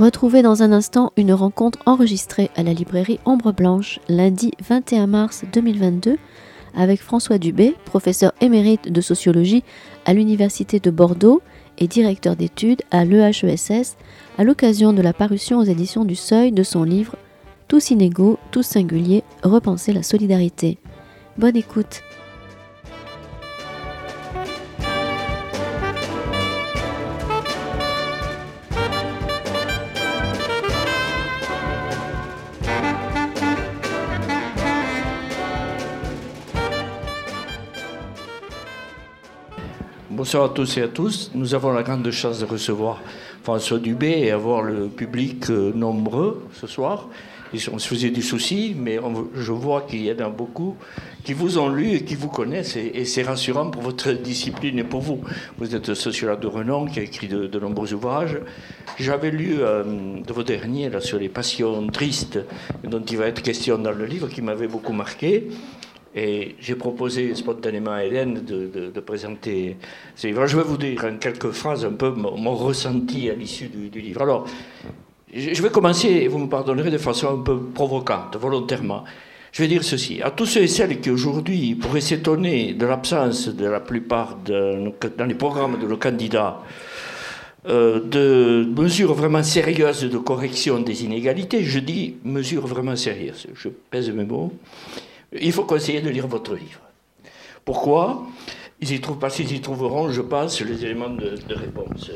Retrouvez dans un instant une rencontre enregistrée à la librairie Ombre Blanche lundi 21 mars 2022 avec François Dubé, professeur émérite de sociologie à l'Université de Bordeaux et directeur d'études à l'EHESS à l'occasion de la parution aux éditions du Seuil de son livre Tous inégaux, tous singuliers, repenser la solidarité. Bonne écoute. Bonsoir à tous et à tous. Nous avons la grande chance de recevoir François Dubé et avoir le public euh, nombreux ce soir. On se faisait du souci, mais je vois qu'il y en a beaucoup qui vous ont lu et qui vous connaissent, et, c'est rassurant pour votre discipline et pour vous. Vous êtes sociologue de renom qui a écrit de, nombreux ouvrages. J'avais lu euh, de vos derniers là, sur les passions tristes, dont il va être question dans le livre, qui m'avait beaucoup marqué. Et j'ai proposé spontanément à Hélène de, présenter ce livre. Je vais vous dire en quelques phrases un peu mon, ressenti à l'issue du, livre. Alors, je vais commencer, et vous me pardonnerez de façon un peu provocante, volontairement. Je vais dire ceci. À tous ceux et celles qui aujourd'hui pourraient s'étonner de l'absence de la plupart dans les programmes de nos candidats euh, de mesures vraiment sérieuses de correction des inégalités, je dis mesures vraiment sérieuses. Je pèse mes mots il faut conseiller de lire votre livre. Pourquoi? Ils y trouvent, Parce qu'ils y trouveront, je pense, les éléments de, réponse.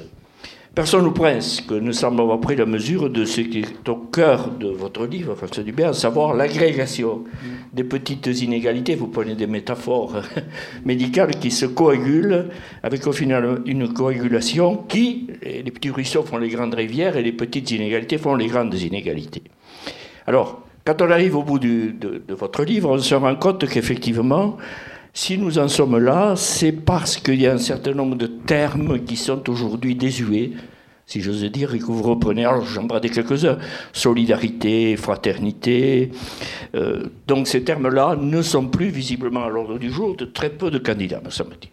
Personne ou presque ne semble avoir pris la mesure de ce qui est au cœur de votre livre, à savoir l'agrégation des petites inégalités. Vous prenez des métaphores médicales qui se coagulent, avec au final une coagulation qui, les petits ruisseaux font les grandes rivières et les petites inégalités font les grandes inégalités. Alors, quand on arrive au bout de, votre livre, on se rend compte qu'effectivement, si nous en sommes là, c'est parce qu'il y a un certain nombre de termes qui sont aujourd'hui désuets, si j'ose dire, et que vous reprenez, alors j'en des quelques-uns, solidarité, fraternité. Euh, donc ces termes-là ne sont plus visiblement à l'ordre du jour de très peu de candidats, me semble-t-il.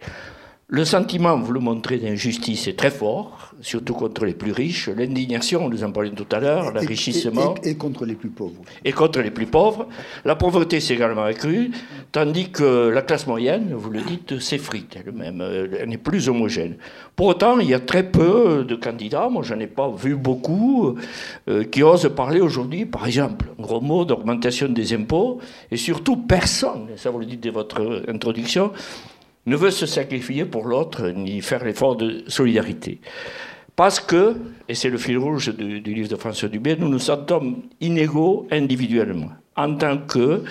Le sentiment, vous le montrez, d'injustice est très fort, surtout contre les plus riches. L'indignation, nous en parlions tout à l'heure, l'enrichissement. Et, contre les plus pauvres. Et contre les plus pauvres. La pauvreté s'est également accrue, tandis que la classe moyenne, vous le dites, s'effrite elle-même. Elle n'est plus homogène. Pour autant, il y a très peu de candidats, moi je n'en ai pas vu beaucoup, euh, qui osent parler aujourd'hui, par exemple, un gros mot d'augmentation des impôts, et surtout personne, ça vous le dites de votre introduction, ne veut se sacrifier pour l'autre ni faire l'effort de solidarité. Parce que, et c'est le fil rouge du, livre de François Dubé, nous nous sentons inégaux individuellement. En tant que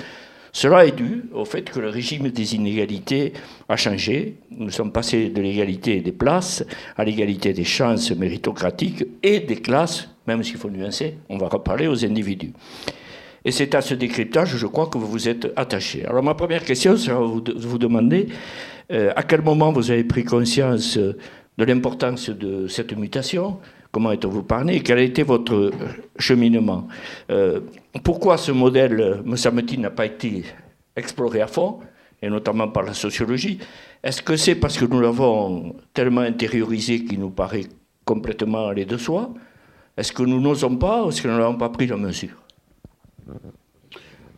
cela est dû au fait que le régime des inégalités a changé. Nous sommes passés de l'égalité des places à l'égalité des chances méritocratiques et des classes, même s'il faut nuancer, on va reparler aux individus. Et c'est à ce décryptage, je crois, que vous vous êtes attaché. Alors ma première question sera de vous demander à quel moment vous avez pris conscience de l'importance de cette mutation? Comment êtes-vous parlé Quel a été votre cheminement? Euh, Pourquoi ce modèle, me semble-t-il, n'a pas été exploré à fond, et notamment par la sociologie? Est-ce que c'est parce que nous l'avons tellement intériorisé qu'il nous paraît complètement aller de soi? Est-ce que nous n'osons pas ou est-ce que nous n'avons pas pris la mesure?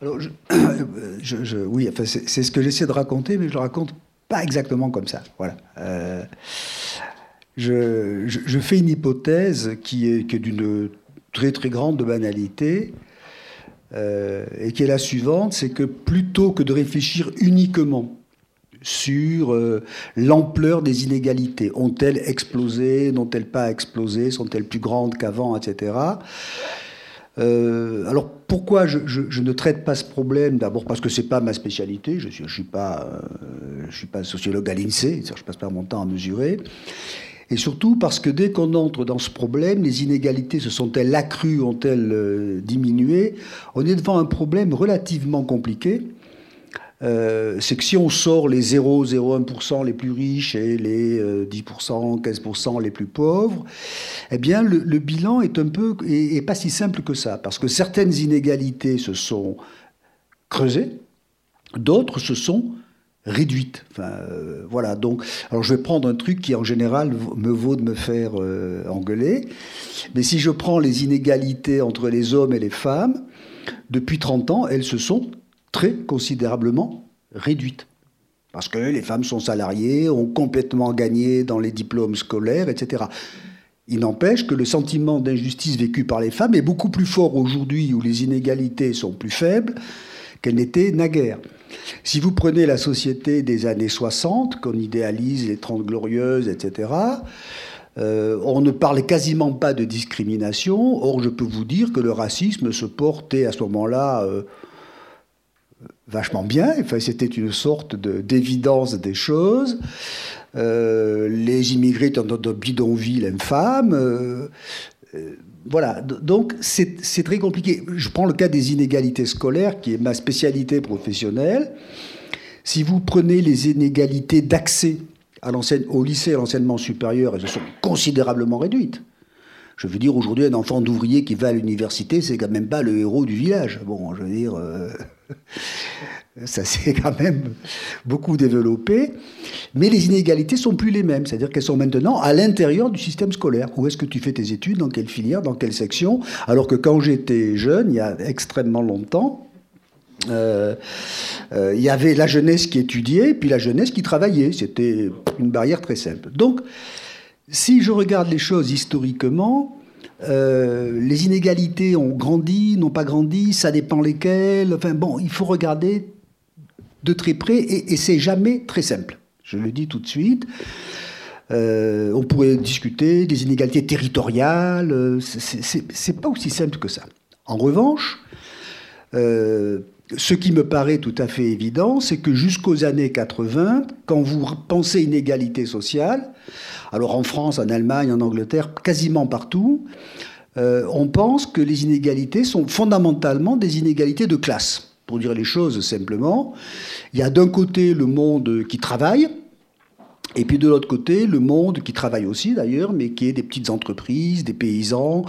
Alors, oui, c'est ce que j'essaie de raconter, mais je le raconte pas exactement comme ça. Voilà. Euh, je, fais une hypothèse qui est, d'une très très grande banalité euh, et qui est la suivante, c'est que plutôt que de réfléchir uniquement sur euh, l'ampleur des inégalités, ont-elles explosé, n'ont-elles pas explosé, sont-elles plus grandes qu'avant, etc. Euh, alors pourquoi je, ne traite pas ce problème? D'abord parce que c'est pas ma spécialité. Je suis, je suis pas, euh, sociologue à l'Insee. Je passe pas mon temps à mesurer. Et surtout parce que dès qu'on entre dans ce problème, les inégalités se sont-elles accrues, ont-elles euh, diminué? On est devant un problème relativement compliqué euh, c'est que si on sort les 0,01% les plus riches et les 10%, euh, 15% les plus pauvres, eh bien le, bilan est un peu pas si simple que ça, parce que certaines inégalités se sont creusées, d'autres se sont réduite. Enfin, voilà. Donc, alors je vais prendre un truc qui en général me vaut de me faire engueuler. Mais si je prends les inégalités entre les hommes et les femmes, depuis 30 ans, elles se sont très considérablement réduites. Parce que les femmes sont salariées, ont complètement gagné dans les diplômes scolaires, etc. Il n'empêche que le sentiment d'injustice vécu par les femmes est beaucoup plus fort aujourd'hui où les inégalités sont plus faibles qu'elles n'étaient naguère. Si vous prenez la société des années 60, qu'on idéalise les Trente Glorieuses, etc., euh, on ne parlait quasiment pas de discrimination. Or, je peux vous dire que le racisme se portait à ce moment-là euh, vachement bien. Enfin, c'était une sorte d'évidence des choses. Euh, les immigrés étaient dans de bidonvilles infâmes. voilà, donc c'est très compliqué. Je prends le cas des inégalités scolaires, qui est ma spécialité professionnelle. Si vous prenez les inégalités d'accès au lycée à l'enseignement supérieur, elles sont considérablement réduites. Je veux dire, aujourd'hui, un enfant d'ouvrier qui va à l'université, c'est quand même pas le héros du village. Bon, je veux dire, euh, ça s'est quand même beaucoup développé. Mais les inégalités sont plus les mêmes. C'est-à-dire qu'elles sont maintenant à l'intérieur du système scolaire. Où est-ce que tu fais tes études? Dans quelle filière? Dans quelle section? Alors que quand j'étais jeune, il y a extrêmement longtemps, euh, euh, il y avait la jeunesse qui étudiait, puis la jeunesse qui travaillait. C'était une barrière très simple. Donc, si je regarde les choses historiquement, euh, les inégalités ont grandi, n'ont pas grandi, ça dépend lesquelles. Enfin bon, il faut regarder de très près et, c'est jamais très simple. Je le dis tout de suite. on pourrait discuter des inégalités territoriales. C'est pas aussi simple que ça. En revanche, ce qui me paraît tout à fait évident, c'est que jusqu'aux années 80, quand vous pensez inégalité sociale, alors en France, en Allemagne, en Angleterre, quasiment partout, euh, on pense que les inégalités sont fondamentalement des inégalités de classe. Pour dire les choses simplement, il y a d'un côté le monde qui travaille, et puis de l'autre côté, le monde qui travaille aussi d'ailleurs, mais qui est des petites entreprises, des paysans,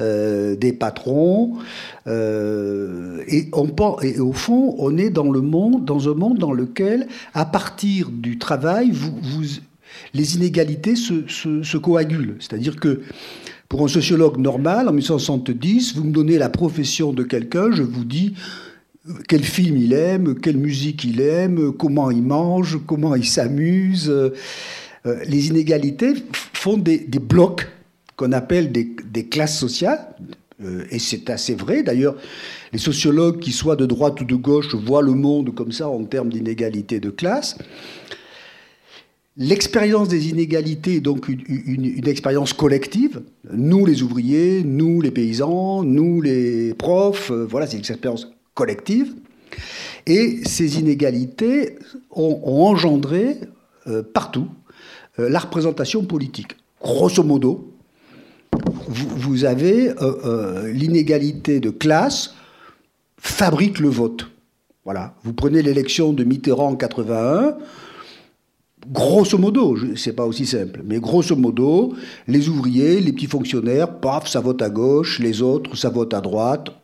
euh, des patrons. Euh, et, on, et au fond, on est dans le monde, dans un monde dans lequel, à partir du travail, les inégalités se, se, se coagulent. C'est-à-dire que pour un sociologue normal, en 1970, vous me donnez la profession de quelqu'un, je vous dis quel film il aime, quelle musique il aime, comment il mange, comment il s'amuse. Euh, les inégalités font des, blocs qu'on appelle des, classes sociales, euh, et c'est assez vrai. D'ailleurs, les sociologues, qui soient de droite ou de gauche, voient le monde comme ça en termes d'inégalité de classe. L'expérience des inégalités est donc une, expérience collective. Nous, les ouvriers, nous, les paysans, nous, les profs, euh, voilà, c'est une expérience collective. Et ces inégalités ont, engendré euh, partout euh, la représentation politique. Grosso modo, vous, avez euh, l'inégalité de classe fabrique le vote. Voilà. Vous prenez l'élection de Mitterrand en 81. Grosso modo, c'est pas aussi simple, mais grosso modo, les ouvriers, les petits fonctionnaires, paf, ça vote à gauche, les autres, ça vote à droite,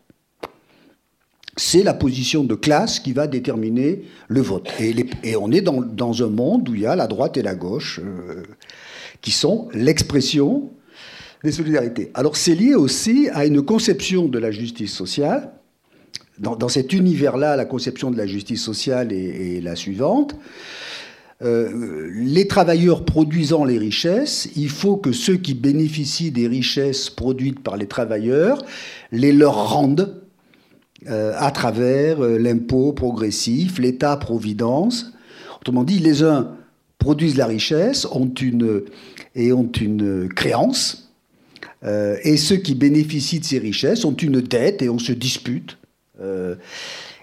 c'est la position de classe qui va déterminer le vote. Et, on est dans, un monde où il y a la droite et la gauche, euh, qui sont l'expression des solidarités. Alors c'est lié aussi à une conception de la justice sociale. Dans, cet univers-là, la conception de la justice sociale est, la suivante. Euh, les travailleurs produisant les richesses, il faut que ceux qui bénéficient des richesses produites par les travailleurs les leur rendent euh, à travers euh, l'impôt progressif, l'État-providence. Autrement dit, les uns produisent la richesse ont une, et ont une créance, euh, et ceux qui bénéficient de ces richesses ont une dette et on se dispute.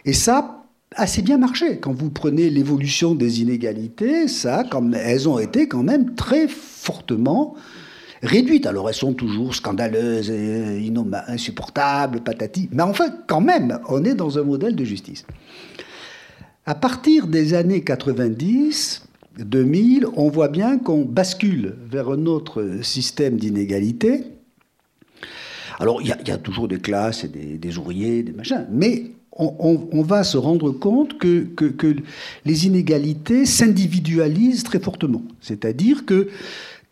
et ça, assez bien marché. Quand vous prenez l'évolution des inégalités, ça, comme elles ont été quand même très fortement réduites. Alors elles sont toujours scandaleuses, et insupportables, patati. Mais enfin, quand même, on est dans un modèle de justice. À partir des années 90, 2000, on voit bien qu'on bascule vers un autre système d'inégalité. Alors, il y, a toujours des classes et des, ouvriers, des machins, mais on, va se rendre compte que, les inégalités s'individualisent très fortement. C'est-à-dire que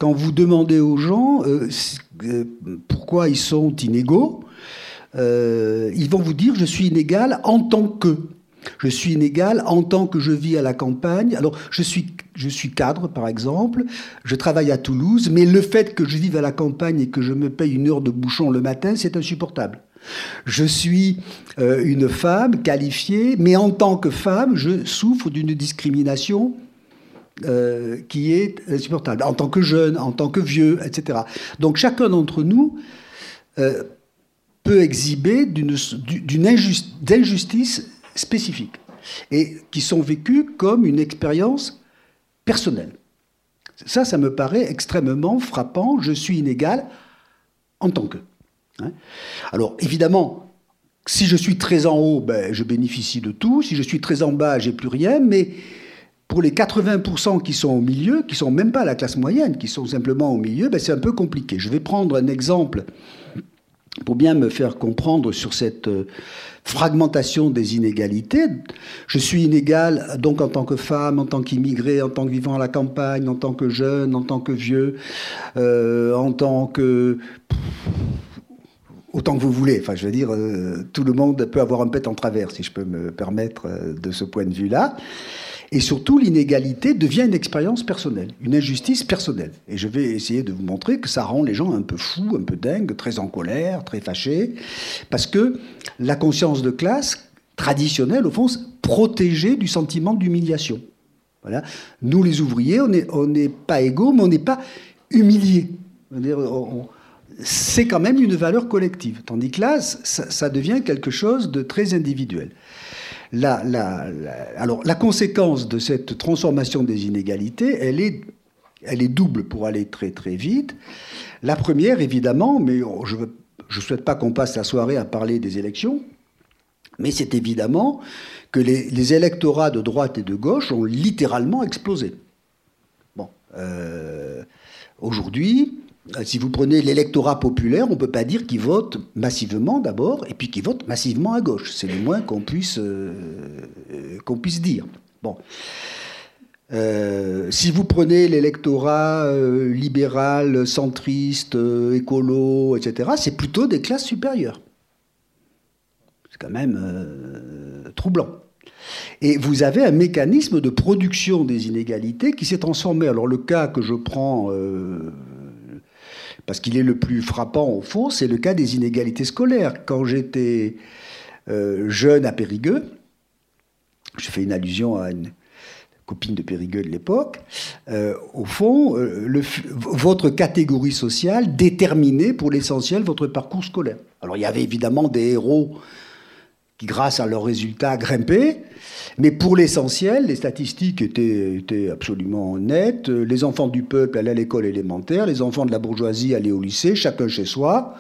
quand vous demandez aux gens euh, euh, pourquoi ils sont inégaux, euh, ils vont vous dire je suis inégal en tant que. Je suis inégal en tant que je vis à la campagne. Alors, je suis, je suis cadre, par exemple. Je travaille à Toulouse, mais le fait que je vive à la campagne et que je me paye une heure de bouchon le matin, c'est insupportable. Je suis une femme qualifiée, mais en tant que femme, je souffre d'une discrimination euh, qui est insupportable. En tant que jeune, en tant que vieux, etc. Donc chacun d'entre nous euh, peut exhiber d'une injustice spécifique et qui sont vécues comme une expérience personnelle. Ça, ça me paraît extrêmement frappant. Je suis inégal en tant que. Hein. Alors évidemment, si je suis très en haut, ben, je bénéficie de tout. Si je suis très en bas, j'ai plus rien. Mais pour les 80% qui sont au milieu, qui sont même pas la classe moyenne, qui sont simplement au milieu, ben, c'est un peu compliqué. Je vais prendre un exemple pour bien me faire comprendre sur cette euh, fragmentation des inégalités. Je suis inégal donc en tant que femme, en tant qu'immigré, en tant que vivant à la campagne, en tant que jeune, en tant que vieux, euh, en tant que autant que vous voulez. Enfin, je veux dire, euh, tout le monde peut avoir un pet en travers, si je peux me permettre de ce point de vue-là. Et surtout, l'inégalité devient une expérience personnelle, une injustice personnelle. Et je vais essayer de vous montrer que ça rend les gens un peu fous, un peu dingues, très en colère, très fâchés, parce que la conscience de classe traditionnelle, au fond, protégée du sentiment d'humiliation. Voilà. Nous, les ouvriers, on n'est pas égaux, mais on n'est pas humiliés. C'est quand même une valeur collective. Tandis que là, ça, devient quelque chose de très individuel. La, alors, la conséquence de cette transformation des inégalités, elle est, double pour aller très très vite. La première, évidemment, mais je ne souhaite pas qu'on passe la soirée à parler des élections, mais c'est évidemment que les, électorats de droite et de gauche ont littéralement explosé. Bon, euh, aujourd'hui, si vous prenez l'électorat populaire, on ne peut pas dire qu'il vote massivement d'abord, et puis qu'il vote massivement à gauche. C'est le moins qu'on puisse, euh, euh, puisse dire. Bon. si vous prenez l'électorat libéral, centriste, écolo, etc., c'est plutôt des classes supérieures. C'est quand même troublant. Et vous avez un mécanisme de production des inégalités qui s'est transformé. Alors le cas que je prends parce qu'il est le plus frappant au fond, c'est le cas des inégalités scolaires. Quand j'étais euh, jeune à Périgueux, je fais une allusion à une copine de Périgueux de l'époque, euh, au fond, euh, votre catégorie sociale déterminait pour l'essentiel votre parcours scolaire. Alors il y avait évidemment des héros grâce à leurs résultats, grimpaient, mais pour l'essentiel, les statistiques étaient, absolument nettes. Les enfants du peuple allaient à l'école élémentaire, les enfants de la bourgeoisie allaient au lycée, chacun chez soi.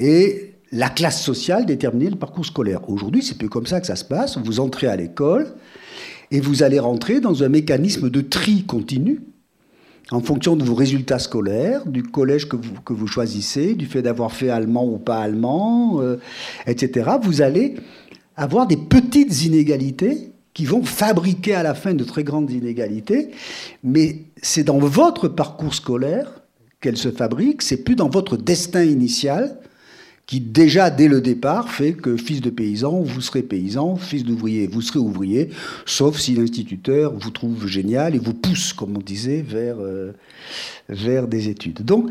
Et la classe sociale déterminait le parcours scolaire. Aujourd'hui, c'est plus comme ça que ça se passe. Vous entrez à l'école et vous allez rentrer dans un mécanisme de tri continu en fonction de vos résultats scolaires, du collège que vous, que vous choisissez, du fait d'avoir fait allemand ou pas allemand, euh, etc. Vous allez avoir des petites inégalités qui vont fabriquer à la fin de très grandes inégalités, mais c'est dans votre parcours scolaire qu'elles se fabriquent, c'est plus dans votre destin initial qui déjà dès le départ fait que fils de paysan, vous serez paysan, fils d'ouvrier, vous serez ouvrier, sauf si l'instituteur vous trouve génial et vous pousse, comme on disait, vers, euh, vers des études. Donc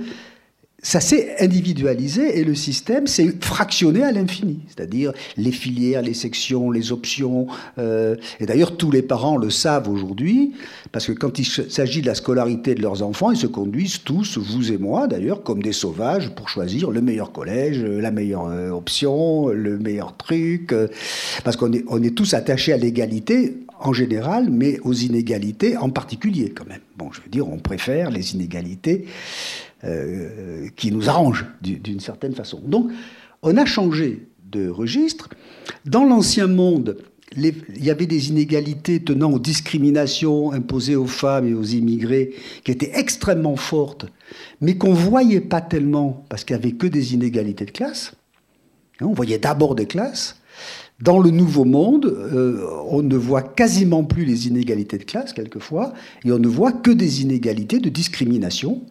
ça s'est individualisé et le système s'est fractionné à l'infini. C'est-à-dire les filières, les sections, les options. Euh, et d'ailleurs, tous les parents le savent aujourd'hui, parce que quand il s'agit de la scolarité de leurs enfants, ils se conduisent tous, vous et moi d'ailleurs, comme des sauvages pour choisir le meilleur collège, la meilleure euh, option, le meilleur truc. Euh, parce qu'on est, on est tous attachés à l'égalité en général, mais aux inégalités en particulier quand même. Bon, je veux dire, on préfère les inégalités euh, qui nous arrange d'une certaine façon. Donc, on a changé de registre. Dans l'ancien monde, il y avait des inégalités tenant aux discriminations imposées aux femmes et aux immigrés qui étaient extrêmement fortes, mais qu'on ne voyait pas tellement parce qu'il n'y avait que des inégalités de classe. Hein, on voyait d'abord des classes. Dans le nouveau monde, euh, on ne voit quasiment plus les inégalités de classe, quelquefois, et on ne voit que des inégalités de discrimination.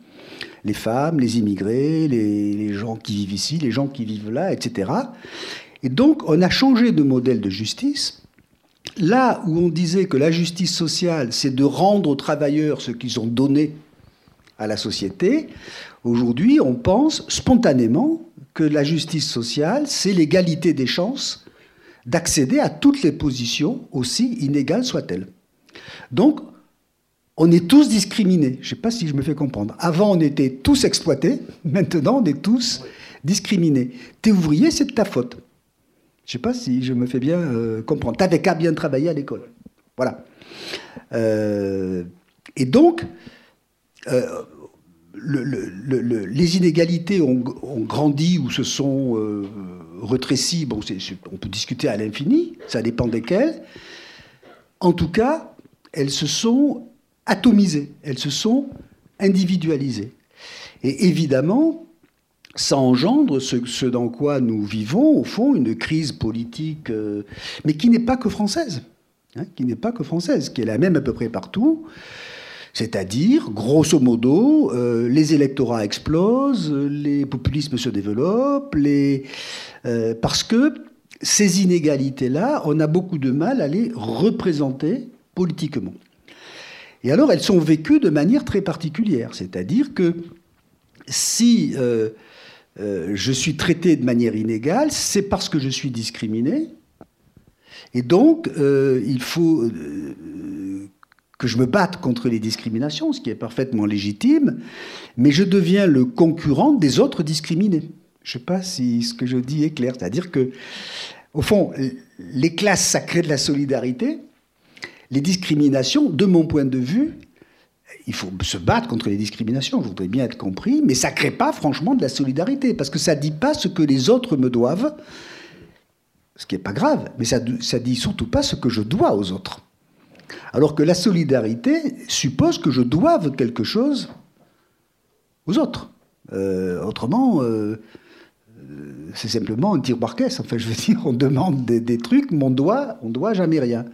Les femmes, les immigrés, les, gens qui vivent ici, les gens qui vivent là, etc. Et donc, on a changé de modèle de justice. Là où on disait que la justice sociale, c'est de rendre aux travailleurs ce qu'ils ont donné à la société, aujourd'hui, on pense spontanément que la justice sociale, c'est l'égalité des chances d'accéder à toutes les positions, aussi inégales soient-elles. Donc, on est tous discriminés. Je ne sais pas si je me fais comprendre. Avant, on était tous exploités. Maintenant, on est tous discriminés. T'es ouvrier, c'est de ta faute. Je ne sais pas si je me fais bien euh, comprendre. T'avais qu'à bien travailler à l'école. Voilà. Euh, et donc, euh, les inégalités ont, grandi ou se sont rétrécies. Bon, on peut discuter à l'infini, ça dépend desquelles. En tout cas, elles se sont atomisées, elles se sont individualisées. Et évidemment, ça engendre ce, dans quoi nous vivons, au fond, une crise politique, euh, mais qui n'est pas que française, hein, qui n'est pas que française, qui est la même à peu près partout. C'est-à-dire, grosso modo, euh, les électorats explosent, les populismes se développent, euh, parce que ces inégalités-là, on a beaucoup de mal à les représenter politiquement. Et alors, elles sont vécues de manière très particulière. C'est-à-dire que si euh, je suis traité de manière inégale, c'est parce que je suis discriminé. Et donc, il faut que je me batte contre les discriminations, ce qui est parfaitement légitime, mais je deviens le concurrent des autres discriminés. Je ne sais pas si ce que je dis est clair. C'est-à-dire que, au fond, les classes, sacrées de la solidarité. Les discriminations, de mon point de vue, il faut se battre contre les discriminations, je voudrais bien être compris, mais ça ne crée pas franchement de la solidarité, parce que ça ne dit pas ce que les autres me doivent, ce qui n'est pas grave, mais ça ne dit surtout pas ce que je dois aux autres. Alors que la solidarité suppose que je doive quelque chose aux autres. Euh, autrement, euh, euh, c'est simplement un tir par caisse. Enfin, je veux dire, on demande des, trucs, mais on doit, on doit jamais rien.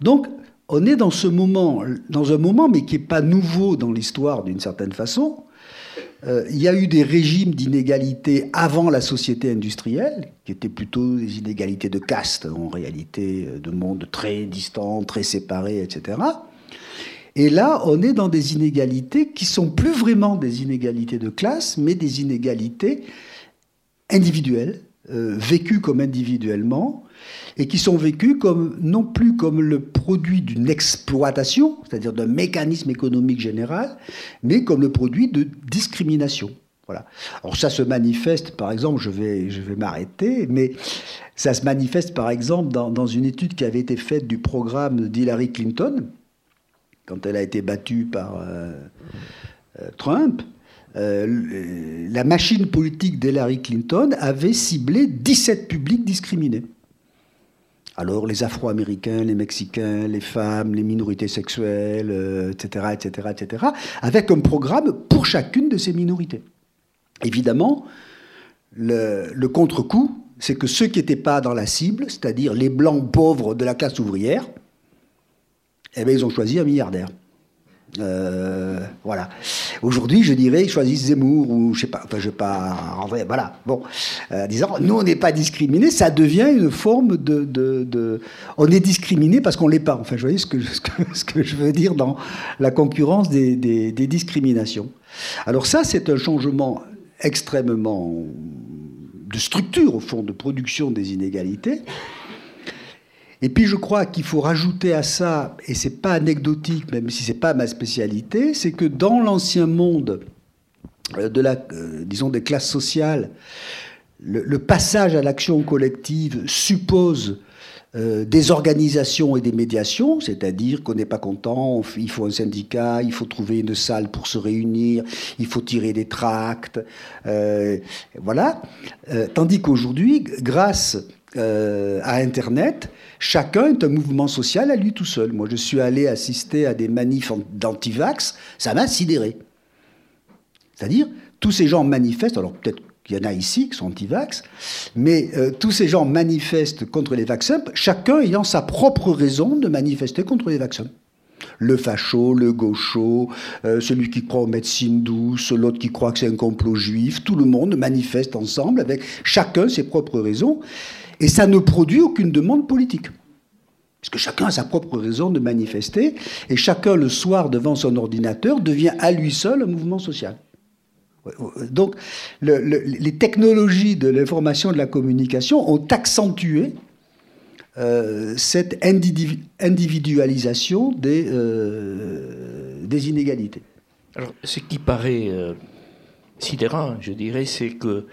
Donc, on est dans ce moment, dans un moment, mais qui n'est pas nouveau dans l'histoire d'une certaine façon, euh, il y a eu des régimes d'inégalité avant la société industrielle, qui étaient plutôt des inégalités de caste, en réalité, euh, de mondes très distants, très séparés, etc. Et là, on est dans des inégalités qui sont plus vraiment des inégalités de classe, mais des inégalités individuelles, euh, vécues comme individuellement, et qui sont vécus comme, non plus comme le produit d'une exploitation, c'est-à-dire d'un mécanisme économique général, mais comme le produit de discrimination. Voilà. Alors ça se manifeste, par exemple, je vais, je vais m'arrêter, mais ça se manifeste par exemple dans, dans, une étude qui avait été faite du programme d'Hillary Clinton, quand elle a été battue par euh, euh, Trump. Euh, la machine politique d'Hillary Clinton avait ciblé 17 publics discriminés. Alors les Afro-Américains, les Mexicains, les femmes, les minorités sexuelles, etc., etc., etc., avec un programme pour chacune de ces minorités. Évidemment, le, contre-coup, c'est que ceux qui n'étaient pas dans la cible, c'est-à-dire les blancs pauvres de la classe ouvrière, eh bien, ils ont choisi un milliardaire. Euh, voilà. Aujourd'hui, je dirais, choisissent Zemmour ou je sais pas. Enfin, je vais pas Voilà. Bon, euh, disant, nous, on n'est pas discriminés. Ça devient une forme de, de, on est discriminé parce qu'on l'est pas. Enfin, je voyez ce que, ce que, je veux dire dans la concurrence des, des discriminations. Alors ça, c'est un changement extrêmement de structure au fond de production des inégalités et puis je crois qu'il faut rajouter à ça, et c'est pas anecdotique, même si c'est pas ma spécialité, c'est que dans l'ancien monde euh, de la, euh, disons des classes sociales, le, passage à l'action collective suppose euh, des organisations et des médiations, c'est-à-dire qu'on n'est pas content, il faut un syndicat, il faut trouver une salle pour se réunir, il faut tirer des tracts, voilà. tandis qu'aujourd'hui, grâce à Internet, Chacun est un mouvement social à lui tout seul. Moi, je suis allé assister à des manifs d'antivax, ça m'a sidéré. C'est-à-dire, tous ces gens manifestent, alors peut-être Il y en a ici qui sont anti-vax, mais euh, tous ces gens manifestent contre les vaccins, chacun ayant sa propre raison de manifester contre les vaccins. Le facho, le gaucho, euh, celui qui croit aux médecines douces, l'autre qui croit que c'est un complot juif, tout le monde manifeste ensemble avec chacun ses propres raisons, et ça ne produit aucune demande politique. Parce que chacun a sa propre raison de manifester, et chacun le soir devant son ordinateur devient à lui seul un mouvement social. Donc, les technologies de l'information et de la communication ont accentué euh, cette individualisation des, euh, des, inégalités. Alors, ce qui paraît euh, sidérant, je dirais, c'est que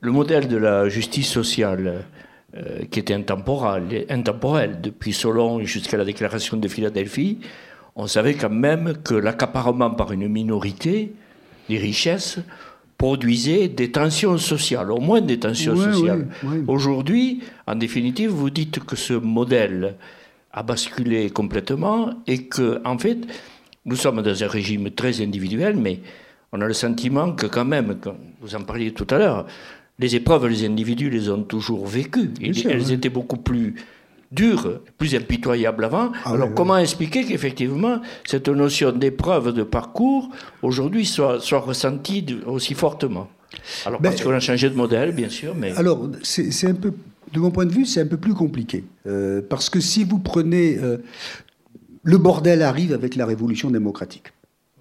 le modèle de la justice sociale, qui était intemporel, intemporel depuis Solon jusqu'à la déclaration de Philadelphie, on savait quand même que l'accaparement par une minorité les richesses produisaient des tensions sociales, au moins des tensions sociales. Aujourd'hui, en définitive, vous dites que ce modèle a basculé complètement et que, en fait, nous sommes dans un régime très individuel, mais on a le sentiment que quand même, vous en parliez tout à l'heure, les épreuves, les individus les ont toujours vécues. elles étaient beaucoup plus dure, plus impitoyable avant. Ah Alors comment expliquer qu'effectivement cette notion d'épreuve de parcours aujourd'hui soit, soit ressentie aussi fortement? Alors ben, parce qu'on a changé de modèle, bien sûr, mais... Alors c'est un peu, de mon point de vue, c'est un peu plus compliqué. Euh, parce que si vous prenez... Euh, le bordel arrive avec la révolution démocratique.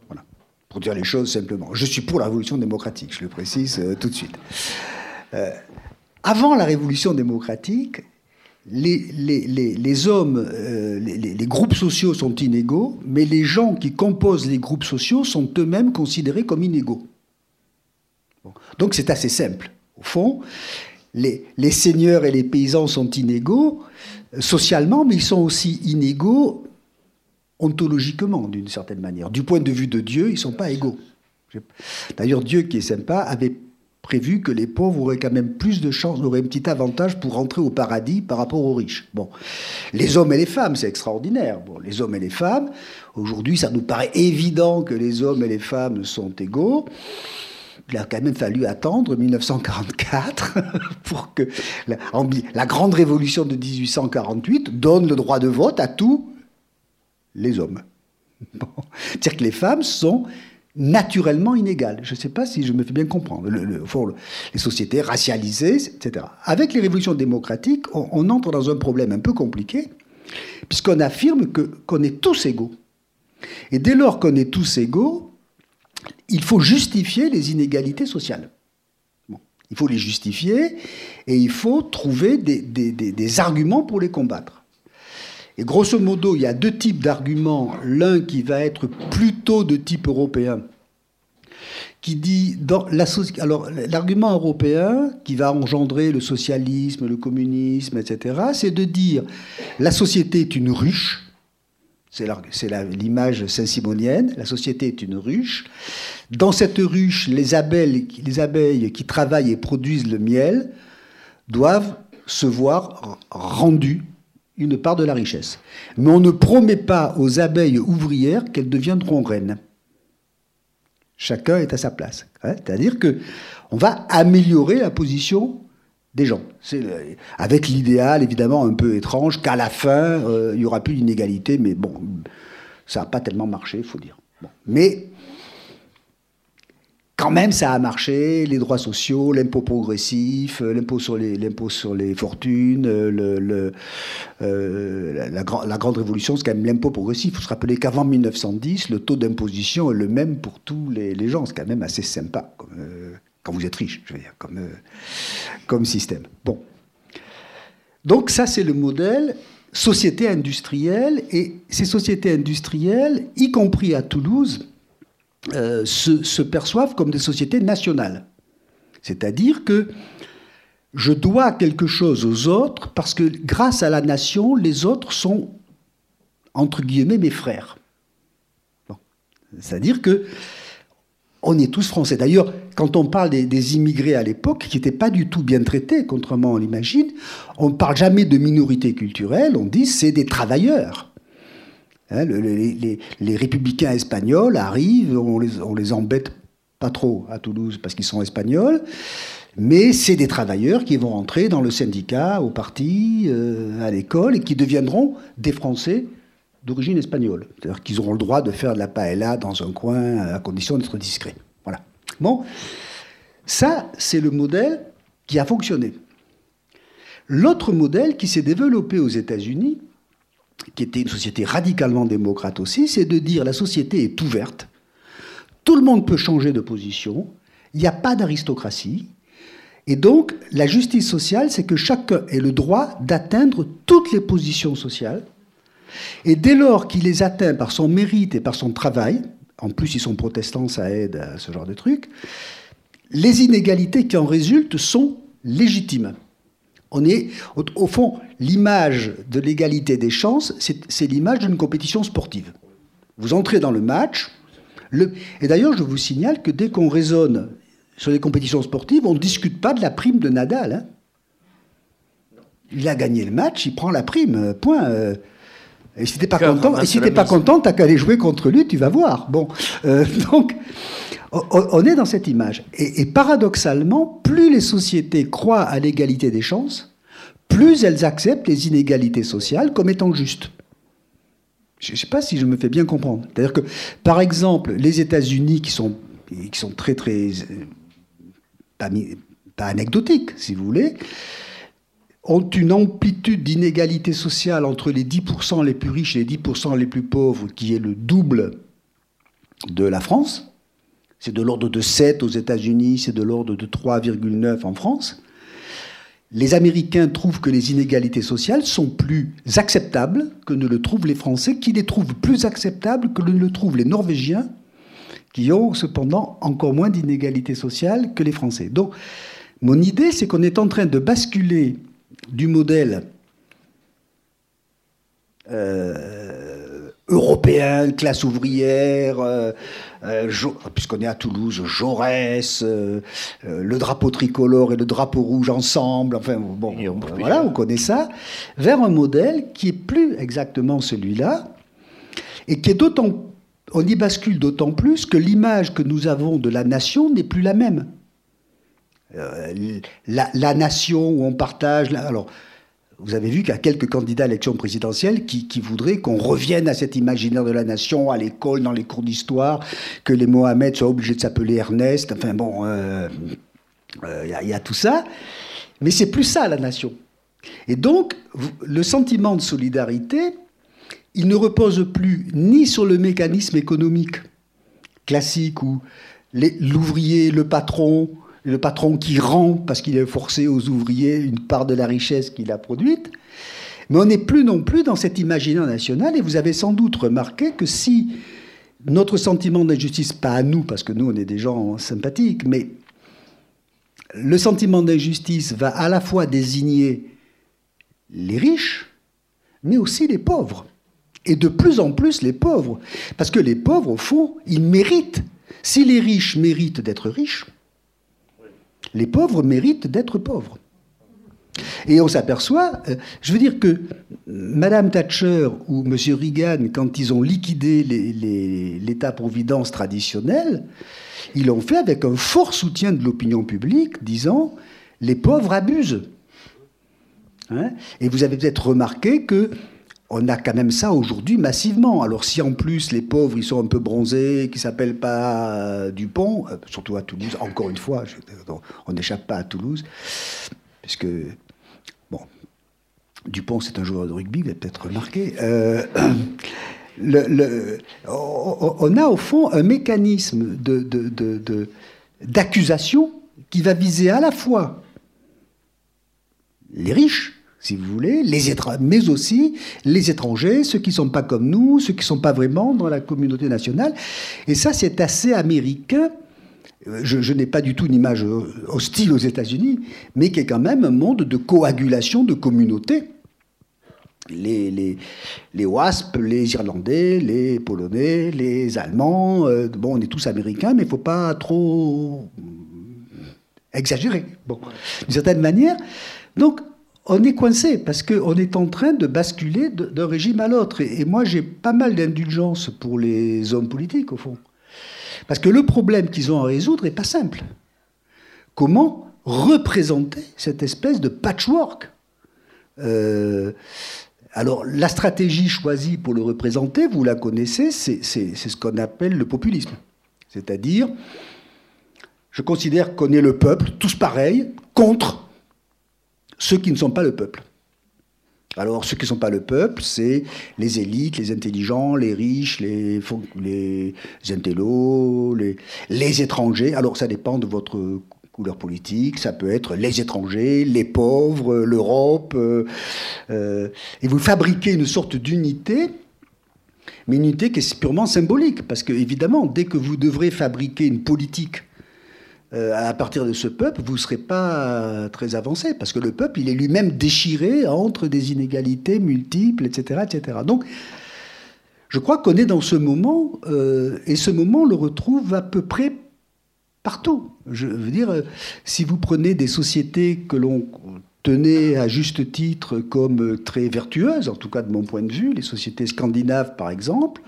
Voilà. Pour dire les choses simplement. Je suis pour la révolution démocratique, je le précise euh, tout de suite. Avant la révolution démocratique, les, hommes, euh, les, groupes sociaux sont inégaux, mais les gens qui composent les groupes sociaux sont eux-mêmes considérés comme inégaux. Donc c'est assez simple. Au fond, les, seigneurs et les paysans sont inégaux euh, socialement, mais ils sont aussi inégaux ontologiquement, d'une certaine manière. Du point de vue de Dieu, ils ne sont pas égaux. D'ailleurs, Dieu, qui est sympa, avait prévu que les pauvres auraient quand même plus de chances, auraient un petit avantage pour rentrer au paradis par rapport aux riches. Bon, les hommes et les femmes, c'est extraordinaire. Bon, les hommes et les femmes, aujourd'hui, ça nous paraît évident que les hommes et les femmes sont égaux. Il a quand même fallu attendre 1944 pour que la, grande révolution de 1848 donne le droit de vote à tous les hommes. C'est-à-dire que les femmes sont naturellement inégales. Je ne sais pas si je me fais bien comprendre. Le, les sociétés racialisées, etc. Avec les révolutions démocratiques, on, entre dans un problème un peu compliqué, puisqu'on affirme qu'on est tous égaux. Et dès lors qu'on est tous égaux, il faut justifier les inégalités sociales. il faut les justifier et il faut trouver des arguments pour les combattre. Et grosso modo, il y a deux types d'arguments. L'un qui va être plutôt de type européen, qui dit alors l'argument européen qui va engendrer le socialisme, le communisme, etc. C'est de dire la société est une ruche. C'est l'image saint-simonienne. La société est une ruche. Dans cette ruche, les abeilles qui travaillent et produisent le miel doivent se voir rendues une part de la richesse. Mais on ne promet pas aux abeilles ouvrières qu'elles deviendront reines. Chacun est à sa place. Hein. C'est-à-dire que on va améliorer la position des gens. avec l'idéal, évidemment, un peu étrange, qu'à la fin, euh, il n'y aura plus d'inégalité, mais bon, ça n'a pas tellement marché, il faut dire. Mais quand même, ça a marché, les droits sociaux, l'impôt progressif, euh, l'impôt sur les, l'impôt sur les fortunes, euh, euh, la, grande révolution, c'est quand même l'impôt progressif. Il faut se rappeler qu'avant 1910, le taux d'imposition est le même pour tous les, gens. C'est quand même assez sympa, quand vous êtes riche, je veux dire, comme, comme système. Bon. Donc ça, c'est le modèle société industrielle, et ces sociétés industrielles, y compris à Toulouse, euh, se, perçoivent comme des sociétés nationales. C'est-à-dire que je dois quelque chose aux autres parce que grâce à la nation, les autres sont, entre guillemets, mes frères. C'est-à-dire que on est tous français. D'ailleurs, quand on parle des, immigrés à l'époque, qui n'étaient pas du tout bien traités, contrairement à l'imagine, on ne parle jamais de minorité culturelle, on dit c'est des travailleurs. Hein, les, républicains espagnols arrivent, on les, les embête pas trop à Toulouse parce qu'ils sont espagnols. Mais c'est des travailleurs qui vont rentrer dans le syndicat, au parti, euh, à l'école, et qui deviendront des Français d'origine espagnole. C'est-à-dire qu'ils auront le droit de faire de la paella dans un coin à condition d'être discret. Voilà. Bon, ça, c'est le modèle qui a fonctionné. L'autre modèle qui s'est développé aux États-Unis, qui était une société radicalement démocrate aussi, c'est de dire la société est ouverte, tout le monde peut changer de position, il n'y a pas d'aristocratie, et donc la justice sociale, c'est que chacun ait le droit d'atteindre toutes les positions sociales, et dès lors qu'il les atteint par son mérite et par son travail, en plus ils sont protestants, ça aide à ce genre de truc, les inégalités qui en résultent sont légitimes. On est, au, fond, l'image de l'égalité des chances, c'est l'image d'une compétition sportive. Vous entrez dans le match, et d'ailleurs, je vous signale que dès qu'on raisonne sur les compétitions sportives, on ne discute pas de la prime de Nadal. Hein. Il a gagné le match, il prend la prime, point. Euh. Et si t'es pas content, et si pas content, t'as qu'à aller jouer contre lui, tu vas voir. Bon, euh, donc on est dans cette image. Et, paradoxalement, plus les sociétés croient à l'égalité des chances, plus elles acceptent les inégalités sociales comme étant justes. Je ne sais pas si je me fais bien comprendre. C'est-à-dire que, par exemple, les États-Unis, qui sont, qui sont très, très. Pas, pas anecdotiques, si vous voulez, ont une amplitude d'inégalité sociale entre les 10% les plus riches et les 10% les plus pauvres, qui est le double de la France. C'est de l'ordre de 7 aux États-Unis, c'est de l'ordre de 3,9 en France. Les Américains trouvent que les inégalités sociales sont plus acceptables que ne le trouvent les Français, qui les trouvent plus acceptables que ne le trouvent les Norvégiens, qui ont cependant encore moins d'inégalités sociales que les Français. Donc, mon idée, c'est qu'on est en train de basculer du modèle euh, européen, classe ouvrière, euh, euh, puisqu'on est à Toulouse, Jaurès, le drapeau tricolore et le drapeau rouge ensemble, enfin bon, voilà, on connaît ça, vers un modèle qui est plus exactement celui-là, et qui est d'autant, on y bascule d'autant plus que l'image que nous avons de la nation n'est plus la même. La, la, nation où on partage, alors vous avez vu qu'il y a quelques candidats à l'élection présidentielle qui, voudraient qu'on revienne à cet imaginaire de la nation, à l'école, dans les cours d'histoire, que les Mohamed soient obligés de s'appeler Ernest. Enfin bon, il euh, euh, y, a tout ça. Mais c'est plus ça, la nation. Et donc, le sentiment de solidarité, il ne repose plus ni sur le mécanisme économique classique où l'ouvrier, le patron, le patron qui rend parce qu'il est forcé aux ouvriers une part de la richesse qu'il a produite. Mais on n'est plus non plus dans cet imaginaire national, et vous avez sans doute remarqué que si notre sentiment d'injustice, pas à nous, parce que nous on est des gens sympathiques, mais le sentiment d'injustice va à la fois désigner les riches, mais aussi les pauvres. Et de plus en plus les pauvres. Parce que les pauvres, au fond, ils méritent. Si les riches méritent d'être riches, les pauvres méritent d'être pauvres. Et on s'aperçoit, euh, je veux dire que Madame Thatcher ou M. Reagan, quand ils ont liquidé l'État-providence traditionnel, ils l'ont fait avec un fort soutien de l'opinion publique, disant les pauvres abusent. Hein? Et vous avez peut-être remarqué que on a quand même ça aujourd'hui massivement. Alors si en plus les pauvres ils sont un peu bronzés, qui s'appellent pas euh, Dupont, euh, surtout à Toulouse, encore une fois, on n'échappe pas à Toulouse, puisque bon, Dupont c'est un joueur de rugby, vous avez peut-être remarqué. Euh, on a au fond un mécanisme d'accusation qui va viser à la fois les riches si vous voulez, les mais aussi les étrangers, ceux qui ne sont pas comme nous, ceux qui ne sont pas vraiment dans la communauté nationale. Et ça, c'est assez américain. Euh, je, n'ai pas du tout une image euh, hostile aux États-Unis, mais qui est quand même un monde de coagulation de communautés. Les, les, les WASP, les Irlandais, les Polonais, les Allemands, euh, bon, on est tous américains, mais il ne faut pas trop exagérer. Bon, d'une certaine manière. Donc, on est coincé parce qu'on est en train de basculer d'un régime à l'autre. Et, moi, j'ai pas mal d'indulgence pour les hommes politiques, au fond. Parce que le problème qu'ils ont à résoudre n'est pas simple. Comment représenter cette espèce de patchwork? Euh, alors, la stratégie choisie pour le représenter, vous la connaissez, c'est ce qu'on appelle le populisme. C'est-à-dire, je considère qu'on est le peuple, tous pareils, contre ceux qui ne sont pas le peuple. Alors, ceux qui ne sont pas le peuple, c'est les élites, les intelligents, les riches, les, intellos, les, les étrangers. Alors, ça dépend de votre couleur politique, ça peut être les étrangers, les pauvres, l'Europe. Euh, euh, et vous fabriquez une sorte d'unité, mais une unité qui est purement symbolique, parce que évidemment, dès que vous devrez fabriquer une politique euh, à partir de ce peuple, vous ne serez pas très avancé, parce que le peuple, il est lui-même déchiré entre des inégalités multiples, etc. etc. Donc, je crois qu'on est dans ce moment, euh, et ce moment, on le retrouve à peu près partout. Je veux dire, euh, si vous prenez des sociétés que l'on tenait à juste titre comme très vertueuses, en tout cas de mon point de vue, les sociétés scandinaves par exemple,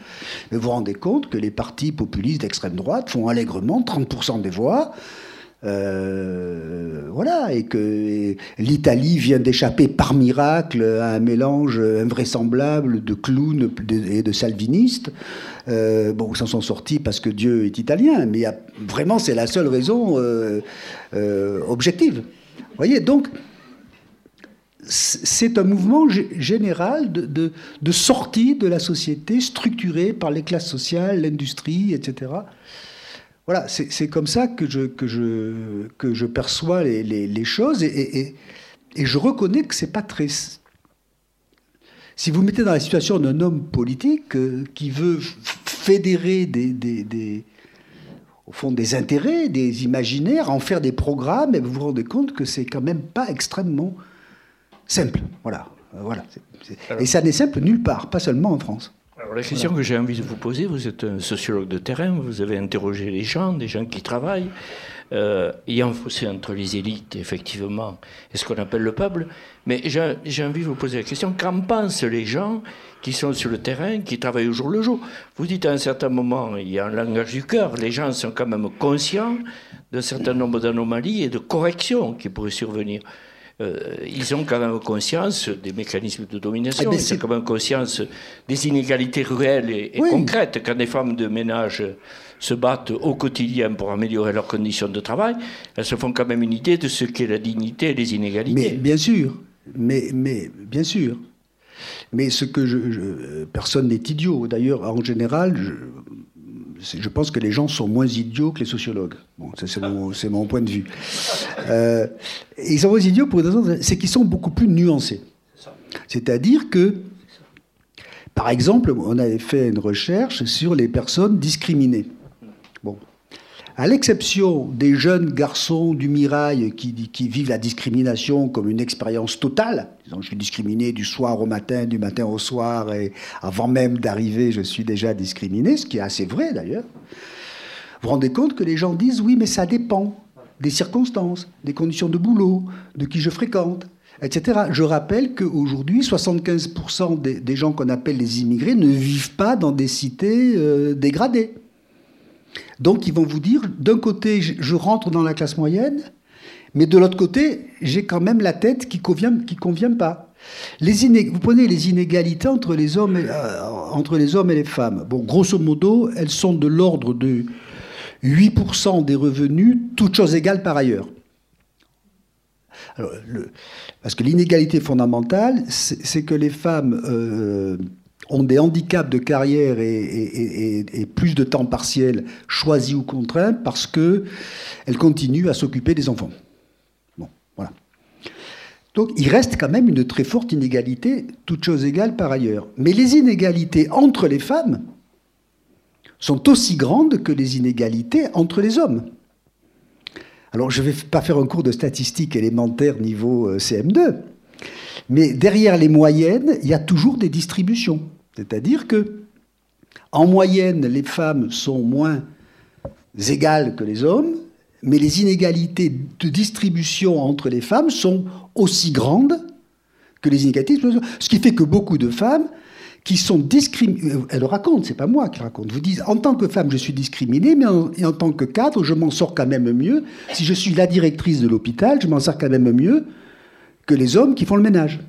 vous vous rendez compte que les partis populistes d'extrême droite font allègrement 30% des voix. Euh, voilà, et que l'Italie vient d'échapper par miracle à un mélange invraisemblable de clowns et de salvinistes. Euh, bon, ils s'en sont sortis parce que Dieu est italien, mais vraiment, c'est la seule raison euh, objective. Vous voyez, donc, c'est un mouvement général de, sortie de la société structurée par les classes sociales, l'industrie, etc. Voilà, c'est comme ça que je, perçois les, choses et, je reconnais que c'est pas très. Si vous mettez dans la situation d'un homme politique euh, qui veut fédérer des, des, au fond des intérêts, des imaginaires, en faire des programmes, et vous vous rendez compte que c'est quand même pas extrêmement simple. Voilà. Euh, voilà. Et ça n'est simple nulle part, pas seulement en France. Alors, la question que j'ai envie de vous poser, vous êtes un sociologue de terrain, vous avez interrogé les gens, des gens qui travaillent. Euh, il y a un fossé entre les élites, effectivement, et ce qu'on appelle le peuple. Mais j'ai envie de vous poser la question qu'en pensent les gens qui sont sur le terrain, qui travaillent au jour le jour? Vous dites à un certain moment, il y a un langage du cœur, les gens sont quand même conscients d'un certain nombre d'anomalies et de corrections qui pourraient survenir. Euh, ils ont quand même conscience des mécanismes de domination, ah, ils ont quand même conscience des inégalités réelles et, concrètes. Quand des femmes de ménage se battent au quotidien pour améliorer leurs conditions de travail, elles se font quand même une idée de ce qu'est la dignité et les inégalités. Mais bien sûr, mais, mais bien sûr. Mais ce que je, personne n'est idiot. D'ailleurs, en général, je, je pense que les gens sont moins idiots que les sociologues. Bon, c'est mon, point de vue. Euh, ils sont moins idiots pour une raison, c'est qu'ils sont beaucoup plus nuancés. C'est-à-dire que, par exemple, on avait fait une recherche sur les personnes discriminées. Bon, à l'exception des jeunes garçons du Mirail qui, vivent la discrimination comme une expérience totale, disons, je suis discriminé du soir au matin, du matin au soir, et avant même d'arriver, je suis déjà discriminé, ce qui est assez vrai d'ailleurs. Vous vous rendez compte que les gens disent oui, mais ça dépend des circonstances, des conditions de boulot, de qui je fréquente, etc. Je rappelle qu'aujourd'hui, 75% des, des, gens qu'on appelle les immigrés ne vivent pas dans des cités euh, dégradées. Donc ils vont vous dire, d'un côté, je rentre dans la classe moyenne, mais de l'autre côté, j'ai quand même la tête qui ne convient, qui convient pas. Vous prenez les inégalités entre les, hommes et, euh, entre les hommes et les femmes. Bon, grosso modo, elles sont de l'ordre de 8% des revenus, toutes choses égales par ailleurs. parce que l'inégalité fondamentale, c'est que les femmes... Euh, ont des handicaps de carrière et, plus de temps partiel choisi ou contraint parce qu'elles continuent à s'occuper des enfants. Bon, voilà. Donc il reste quand même une très forte inégalité, toutes choses égales par ailleurs. Mais les inégalités entre les femmes sont aussi grandes que les inégalités entre les hommes. Alors je ne vais pas faire un cours de statistique élémentaire niveau euh, CM2, mais derrière les moyennes, il y a toujours des distributions. C'est-à-dire que, en moyenne, les femmes sont moins égales que les hommes, mais les inégalités de distribution entre les femmes sont aussi grandes que les inégalités. Ce qui fait que beaucoup de femmes qui sont discriminés. Elle le raconte, c'est pas moi qui raconte. Vous dites, en tant que femme, je suis discriminée, mais en tant que cadre, je m'en sors quand même mieux. Si je suis la directrice de l'hôpital, je m'en sors quand même mieux que les hommes qui font le ménage.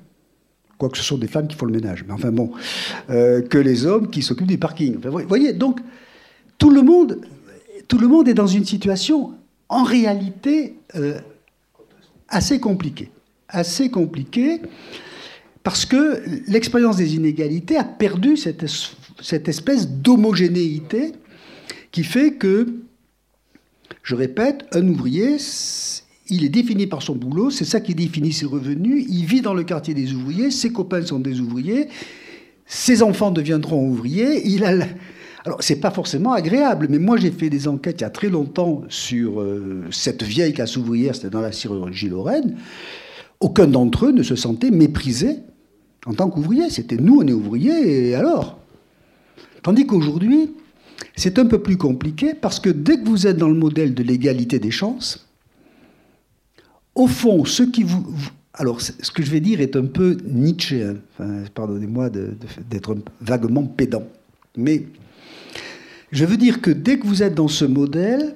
Quoique ce sont des femmes qui font le ménage, mais enfin bon, euh, que les hommes qui s'occupent du parking. vous voyez, donc tout le monde, est dans une situation en réalité euh, assez compliquée, assez compliquée parce que l'expérience des inégalités a perdu cette espèce d'homogénéité qui fait que, je répète, un ouvrier, il est défini par son boulot, c'est ça qui définit ses revenus, il vit dans le quartier des ouvriers, ses copains sont des ouvriers, ses enfants deviendront ouvriers, il a... Alors, c'est pas forcément agréable, mais moi j'ai fait des enquêtes il y a très longtemps sur euh, cette vieille classe ouvrière, c'était dans la chirurgie lorraine. Aucun d'entre eux ne se sentait méprisé en tant qu'ouvrier. C'était nous, on est ouvriers, et alors? Tandis qu'aujourd'hui, c'est un peu plus compliqué parce que dès que vous êtes dans le modèle de l'égalité des chances, au fond, ce que je vais dire est un peu Nietzsche, pardonnez-moi d'être vaguement pédant. Mais je veux dire que dès que vous êtes dans ce modèle,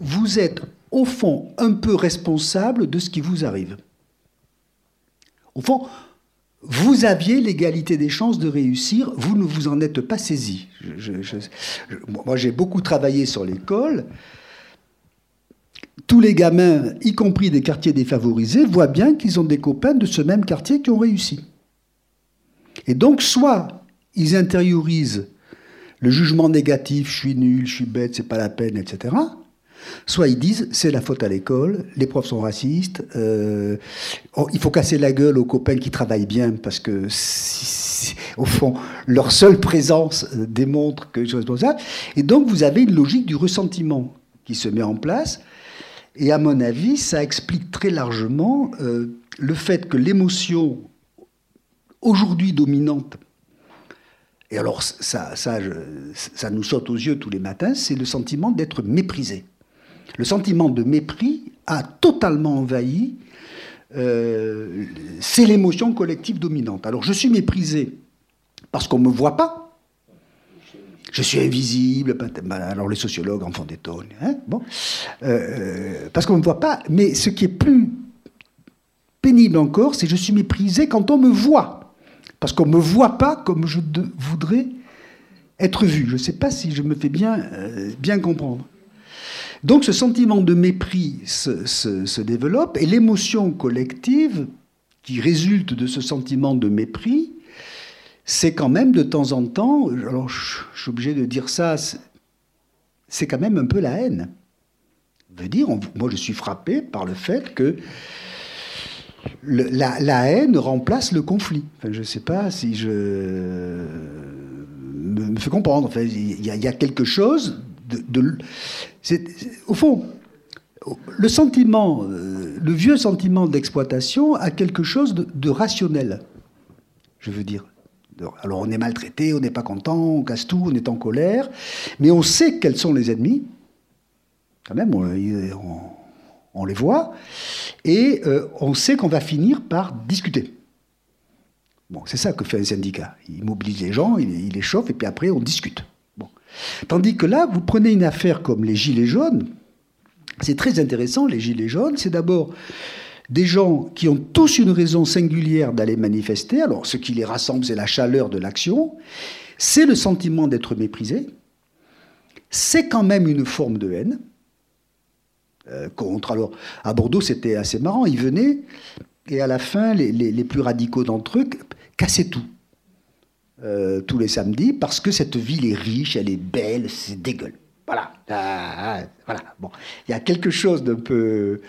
vous êtes au fond un peu responsable de ce qui vous arrive. Au fond, vous aviez l'égalité des chances de réussir, vous ne vous en êtes pas saisi. moi, j'ai beaucoup travaillé sur l'école. Tous les gamins, y compris des quartiers défavorisés, voient bien qu'ils ont des copains de ce même quartier qui ont réussi. Et donc, soit ils intériorisent le jugement négatif, je suis nul, je suis bête, c'est pas la peine, etc. Soit ils disent c'est la faute à l'école, les profs sont racistes, euh, oh, il faut casser la gueule aux copains qui travaillent bien parce que au fond leur seule présence euh, démontre que je suis ça. Et donc vous avez une logique du ressentiment qui se met en place. Et à mon avis, ça explique très largement euh, le fait que l'émotion aujourd'hui dominante et alors ça, nous saute aux yeux tous les matins, c'est le sentiment d'être méprisé le sentiment de mépris a totalement envahi. Euh, c'est l'émotion collective dominante. Alors je suis méprisé parce qu'on ne me voit pas. Je suis invisible. Alors les sociologues en font des tonnes. Hein, bon. Euh, parce qu'on ne me voit pas. Mais ce qui est plus pénible encore, c'est je suis méprisé quand on me voit. Parce qu'on ne me voit pas comme je voudrais être vu. Je ne sais pas si je me fais bien, euh, bien comprendre. Donc ce sentiment de mépris se, développe et l'émotion collective qui résulte de ce sentiment de mépris, c'est quand même de temps en temps, alors je, suis obligé de dire ça, c'est quand même un peu la haine. Veut dire, moi je suis frappé par le fait que la, haine remplace le conflit. Je ne sais pas si je me, fais comprendre. Il y, a quelque chose de, au fond, le sentiment, euh, le vieux sentiment d'exploitation a quelque chose de, rationnel, je veux dire. Alors on est maltraité, on n'est pas content, on casse tout, on est en colère, mais on sait quels sont les ennemis, quand même, on, les voit, et euh, on sait qu'on va finir par discuter. Bon, c'est ça que fait un syndicat. Il mobilise les gens, il les chauffe, et puis après on discute. Tandis que là, vous prenez une affaire comme les Gilets jaunes, c'est très intéressant, les Gilets jaunes, c'est d'abord des gens qui ont tous une raison singulière d'aller manifester. Alors, ce qui les rassemble, c'est la chaleur de l'action, c'est le sentiment d'être méprisé, c'est quand même une forme de haine. Euh, contre. Alors, à Bordeaux, c'était assez marrant. Ils venaient, et à la fin, les, plus radicaux d'entre eux cassaient tout. Euh, tous les samedis parce que cette ville est riche, elle est belle, c'est dégueule. Voilà. Ah, voilà. Bon, il y a quelque chose d'un peu.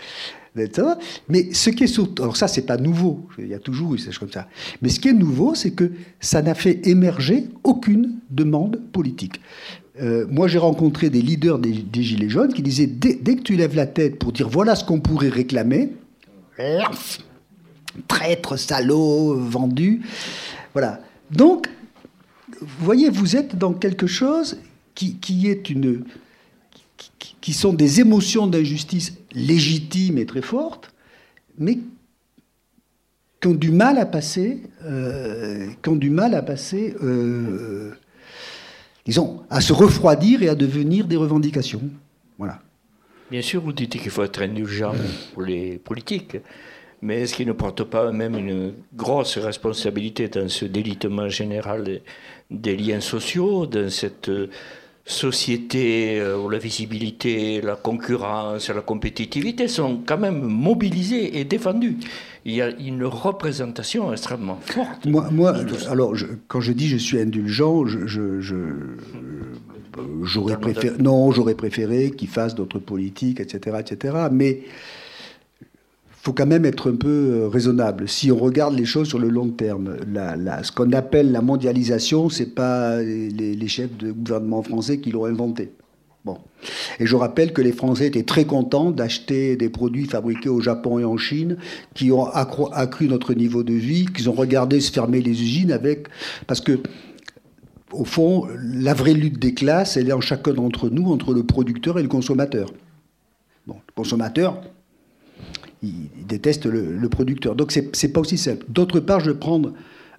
Mais ce qui est surtout. Alors, ça, c'est pas nouveau. Il y a toujours eu ces choses comme ça. Mais ce qui est nouveau, c'est que ça n'a fait émerger aucune demande politique. Euh, moi, j'ai rencontré des leaders des, Gilets jaunes qui disaient dès, dès, que tu lèves la tête pour dire voilà ce qu'on pourrait réclamer, traître, salaud, vendu. Voilà. Donc, vous voyez, vous êtes dans quelque chose qui, est une, qui, sont des émotions d'injustice légitimes et très fortes, mais qui ont du mal à passer, qui ont du mal à passer, disons, à se refroidir et à devenir des revendications. Voilà. Bien sûr, vous dites qu'il faut être indulgent pour les politiques, mais est-ce qu'ils ne portent pas même une grosse responsabilité dans ce délitement général des liens sociaux, dans cette société euh, où la visibilité, la concurrence, la compétitivité sont quand même mobilisées et défendues il y a une représentation extrêmement forte. Moi, moi alors, quand je dis je suis indulgent, je, j'aurais préféré, non, j'aurais préféré qu'il fasse d'autres politiques, etc., etc. Mais faut quand même être un peu euh, raisonnable. Si on regarde les choses sur le long terme, ce qu'on appelle la mondialisation, c'est pas les, les, chefs de gouvernement français qui l'ont inventé. Et je rappelle que les Français étaient très contents d'acheter des produits fabriqués au Japon et en Chine, qui ont accru, notre niveau de vie, qu'ils ont regardé se fermer les usines avec. Parce que, au fond, la vraie lutte des classes, elle est en chacun d'entre nous, entre le producteur et le consommateur. Bon, le consommateur, il, déteste le, producteur. Donc, c'est pas aussi simple. D'autre part, je vais prendre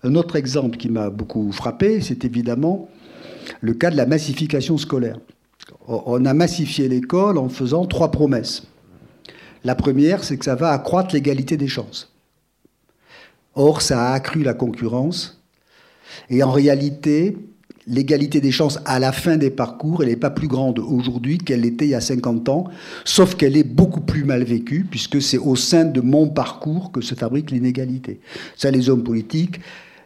un autre exemple qui m'a beaucoup frappé, c'est évidemment le cas de la massification scolaire on a massifié l'école en faisant trois promesses. La première, c'est que ça va accroître l'égalité des chances. Or, ça a accru la concurrence. Et en réalité, l'égalité des chances à la fin des parcours, elle n'est pas plus grande aujourd'hui qu'elle l'était il y a 50 ans, sauf qu'elle est beaucoup plus mal vécue, puisque c'est au sein de mon parcours que se fabrique l'inégalité. Ça, les hommes politiques,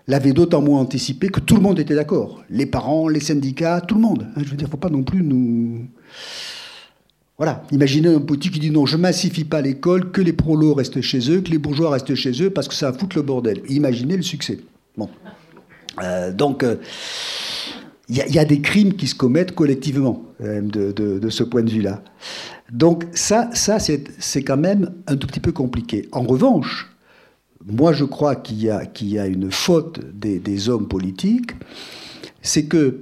l'avait d'autant moins anticipé que tout le monde était d'accord. Les parents, les syndicats, tout le monde. Hein, je veux dire, faut pas non plus nous... Voilà, imaginez un petit qui dit non, je massifie pas l'école, que les prolos restent chez eux, que les bourgeois restent chez eux, parce que ça va foutre le bordel. Imaginez le succès. Bon. Euh, donc, il y, a des crimes qui se commettent collectivement, euh, de, de, ce point de vue-là. Donc ça, ça c'est quand même un tout petit peu compliqué. En revanche, moi je crois qu'il y, y, a une faute des, hommes politiques, c'est que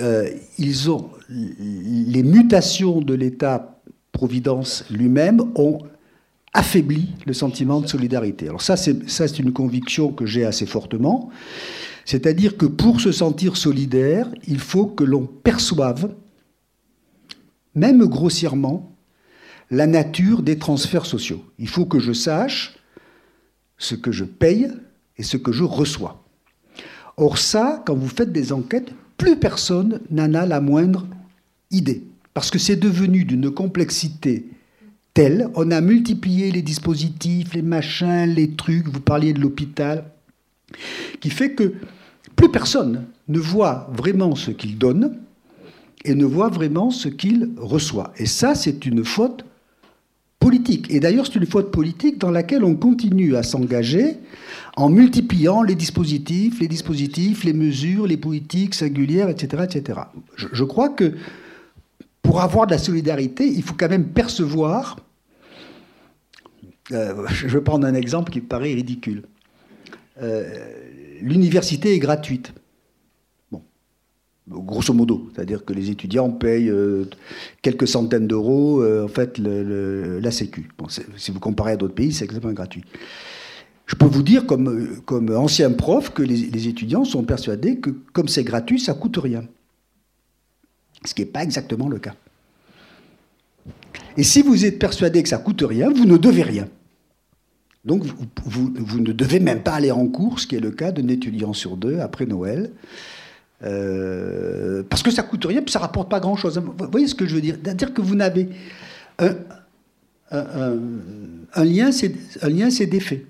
euh, ils ont les mutations de l'État-providence lui-même ont affaibli le sentiment de solidarité. Alors ça, c'est une conviction que j'ai assez fortement. C'est-à-dire que pour se sentir solidaire, il faut que l'on perçoive, même grossièrement, la nature des transferts sociaux. Il faut que je sache ce que je paye et ce que je reçois. Or ça, quand vous faites des enquêtes, plus personne n'en a la moindre idée. Parce que c'est devenu d'une complexité telle, on a multiplié les dispositifs, les machins, les trucs, vous parliez de l'hôpital, qui fait que plus personne ne voit vraiment ce qu'il donne et ne voit vraiment ce qu'il reçoit. Et ça, c'est une faute politique. Et d'ailleurs, c'est une faute politique dans laquelle on continue à s'engager en multipliant les dispositifs, les dispositifs, les mesures, les politiques singulières, etc. etc. Je, crois que pour avoir de la solidarité, il faut quand même percevoir. Euh, je vais prendre un exemple qui me paraît ridicule. Euh, l'université est gratuite grosso modo, c'est-à-dire que les étudiants payent euh, quelques centaines d'euros, euh, en fait, la Sécu. si vous comparez à d'autres pays, c'est exactement gratuit. Je peux vous dire, comme, comme ancien prof, que les, étudiants sont persuadés que comme c'est gratuit, ça coûte rien. Ce qui n'est pas exactement le cas. Et si vous êtes persuadé que ça coûte rien, vous ne devez rien. Donc vous, ne devez même pas aller en cours, ce qui est le cas d'un étudiant sur deux après Noël. Euh, parce que ça coûte rien, puis ça rapporte pas grand-chose. Vous voyez ce que je veux dire? C'est-à-dire que vous n'avez un, un, lien, c'est un lien, c'est des faits.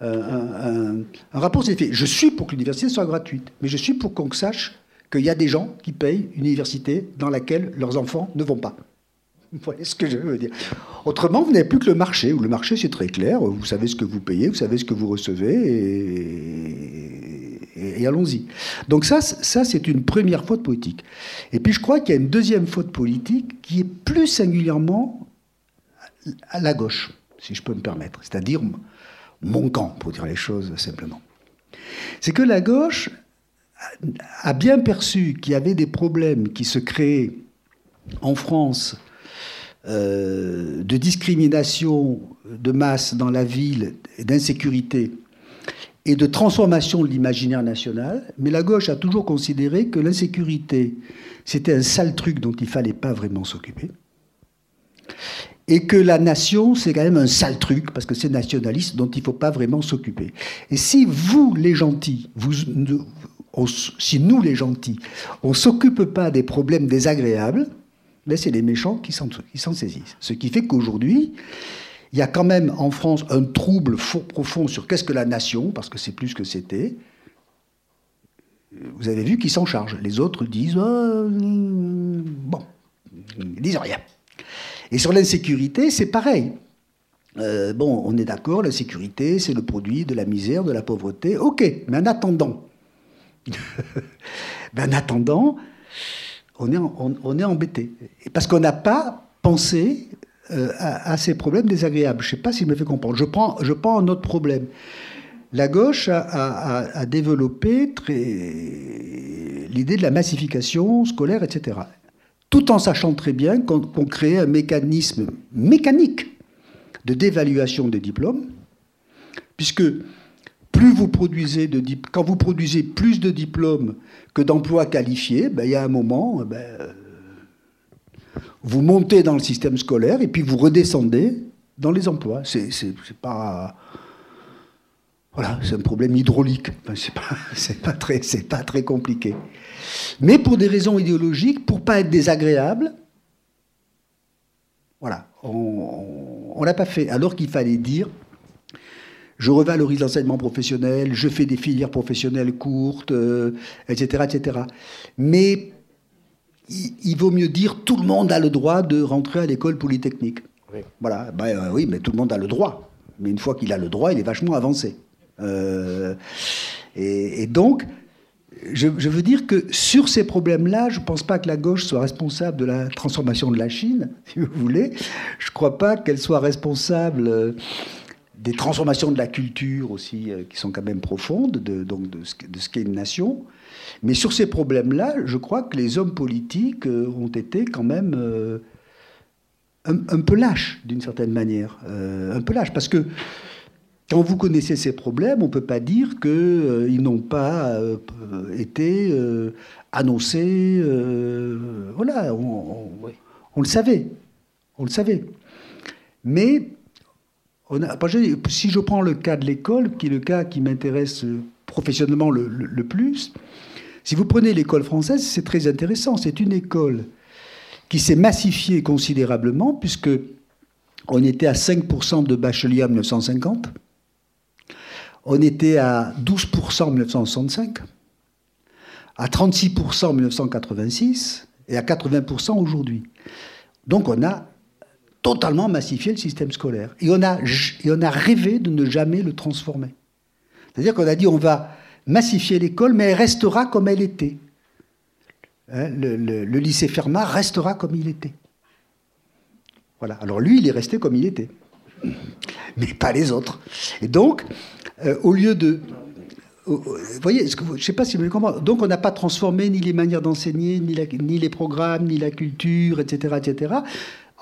Un, rapport, c'est des faits. Je suis pour que l'université soit gratuite, mais je suis pour qu'on sache qu'il y a des gens qui payent une université dans laquelle leurs enfants ne vont pas. Vous voyez ce que je veux dire Autrement, vous n'avez plus que le marché, où le marché, c'est très clair. Vous savez ce que vous payez, vous savez ce que vous recevez, et, et, allons-y. Donc ça, ça c'est une première faute politique. Et puis je crois qu'il y a une deuxième faute politique qui est plus singulièrement à la gauche, si je peux me permettre, c'est-à-dire mon camp, pour dire les choses simplement. C'est que la gauche a bien perçu qu'il y avait des problèmes qui se créaient en France euh, de discrimination de masse dans la ville d'insécurité et de transformation de l'imaginaire national, mais la gauche a toujours considéré que l'insécurité, c'était un sale truc dont il fallait pas vraiment s'occuper, et que la nation, c'est quand même un sale truc, parce que c'est nationaliste, dont il ne faut pas vraiment s'occuper. Et si vous, les gentils, vous, si nous, les gentils, on ne s'occupe pas des problèmes désagréables, ben c'est les méchants qui s'en saisissent. Ce qui fait qu'aujourd'hui, il y a quand même en France un trouble fort profond sur qu'est-ce que la nation, parce que c'est plus que c'était. Vous avez vu qu'ils s'en chargent. Les autres disent oh, bon, ils disent rien. Et sur l'insécurité, c'est pareil. Euh, bon, on est d'accord, la sécurité, c'est le produit de la misère, de la pauvreté. Ok, mais en attendant, ben, en attendant, on est, on est embêté. Parce qu'on n'a pas pensé euh, à, ces problèmes désagréables. Je ne sais pas s'il me fait comprendre. Je prends, je prends un autre problème. La gauche a, développé l'idée de la massification scolaire, etc. Tout en sachant très bien qu'on crée un mécanisme mécanique de dévaluation des diplômes, puisque plus vous produisez de quand vous produisez plus de diplômes que d'emplois qualifiés, ben, il y a un moment, ben, vous montez dans le système scolaire et puis vous redescendez dans les emplois. C'est, pas. Voilà, c'est un problème hydraulique. c'est pas, pas, très, pas très compliqué. Mais pour des raisons idéologiques, pour pas être désagréable, voilà, on ne l'a pas fait. Alors qu'il fallait dire je revalorise l'enseignement professionnel, je fais des filières professionnelles courtes, etc., euh, etc. Mais il, vaut mieux dire tout le monde a le droit de rentrer à l'école polytechnique. Voilà, ben, euh, oui, mais tout le monde a le droit. Mais une fois qu'il a le droit, il est vachement avancé. Euh, et, donc, je, veux dire que sur ces problèmes-là, je ne pense pas que la gauche soit responsable de la transformation de la Chine, si vous voulez. Je ne crois pas qu'elle soit responsable des transformations de la culture aussi, qui sont quand même profondes, de, donc de ce qu'est une nation. Mais sur ces problèmes-là, je crois que les hommes politiques euh, ont été quand même euh, un, peu lâches, d'une certaine manière. Euh, un peu lâches, parce que quand vous connaissez ces problèmes, on ne peut pas dire qu'ils n'ont pas été annoncés. voilà, on, le savait. On le savait. Mais si je prends le cas de l'école, qui est le cas qui m'intéresse professionnellement le plus, si vous prenez l'école française, c'est très intéressant. C'est une école qui s'est massifiée considérablement, puisque on était à 5% de bacheliers en 1950, on était à 12% en 1965, à 36% en 1986 et à 80% aujourd'hui. Donc on a totalement massifié le système scolaire. Et on a, on a rêvé de ne jamais le transformer. C'est-à-dire qu'on a dit on va massifier l'école, mais elle restera comme elle était. Hein, le, lycée Fermat restera comme il était. Voilà. Alors lui, il est resté comme il était, mais pas les autres. Et donc, euh, au lieu de vous voyez, je ne sais pas si vous comprenez. Donc, on n'a pas transformé ni les manières d'enseigner, ni, ni, les programmes, ni la culture, etc., etc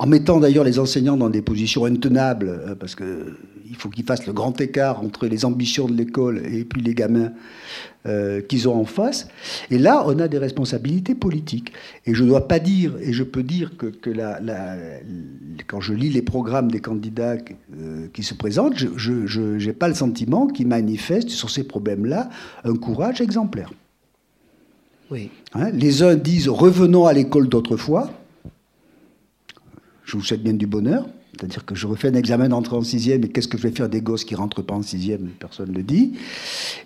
en mettant d'ailleurs les enseignants dans des positions intenables, euh, parce qu'il faut qu'ils fassent le grand écart entre les ambitions de l'école et puis les gamins euh, qu'ils ont en face. Et là, on a des responsabilités politiques. Et je ne dois pas dire, et je peux dire que, quand je lis les programmes des candidats euh, qui se présentent, je n'ai pas le sentiment qu'ils manifestent sur ces problèmes-là un courage exemplaire. Oui. Hein, les uns disent revenons à l'école d'autrefois je vous souhaite bien du bonheur. C'est-à-dire que je refais un examen d'entrée en sixième et qu'est-ce que je vais faire des gosses qui rentrent pas en sixième? Personne ne le dit.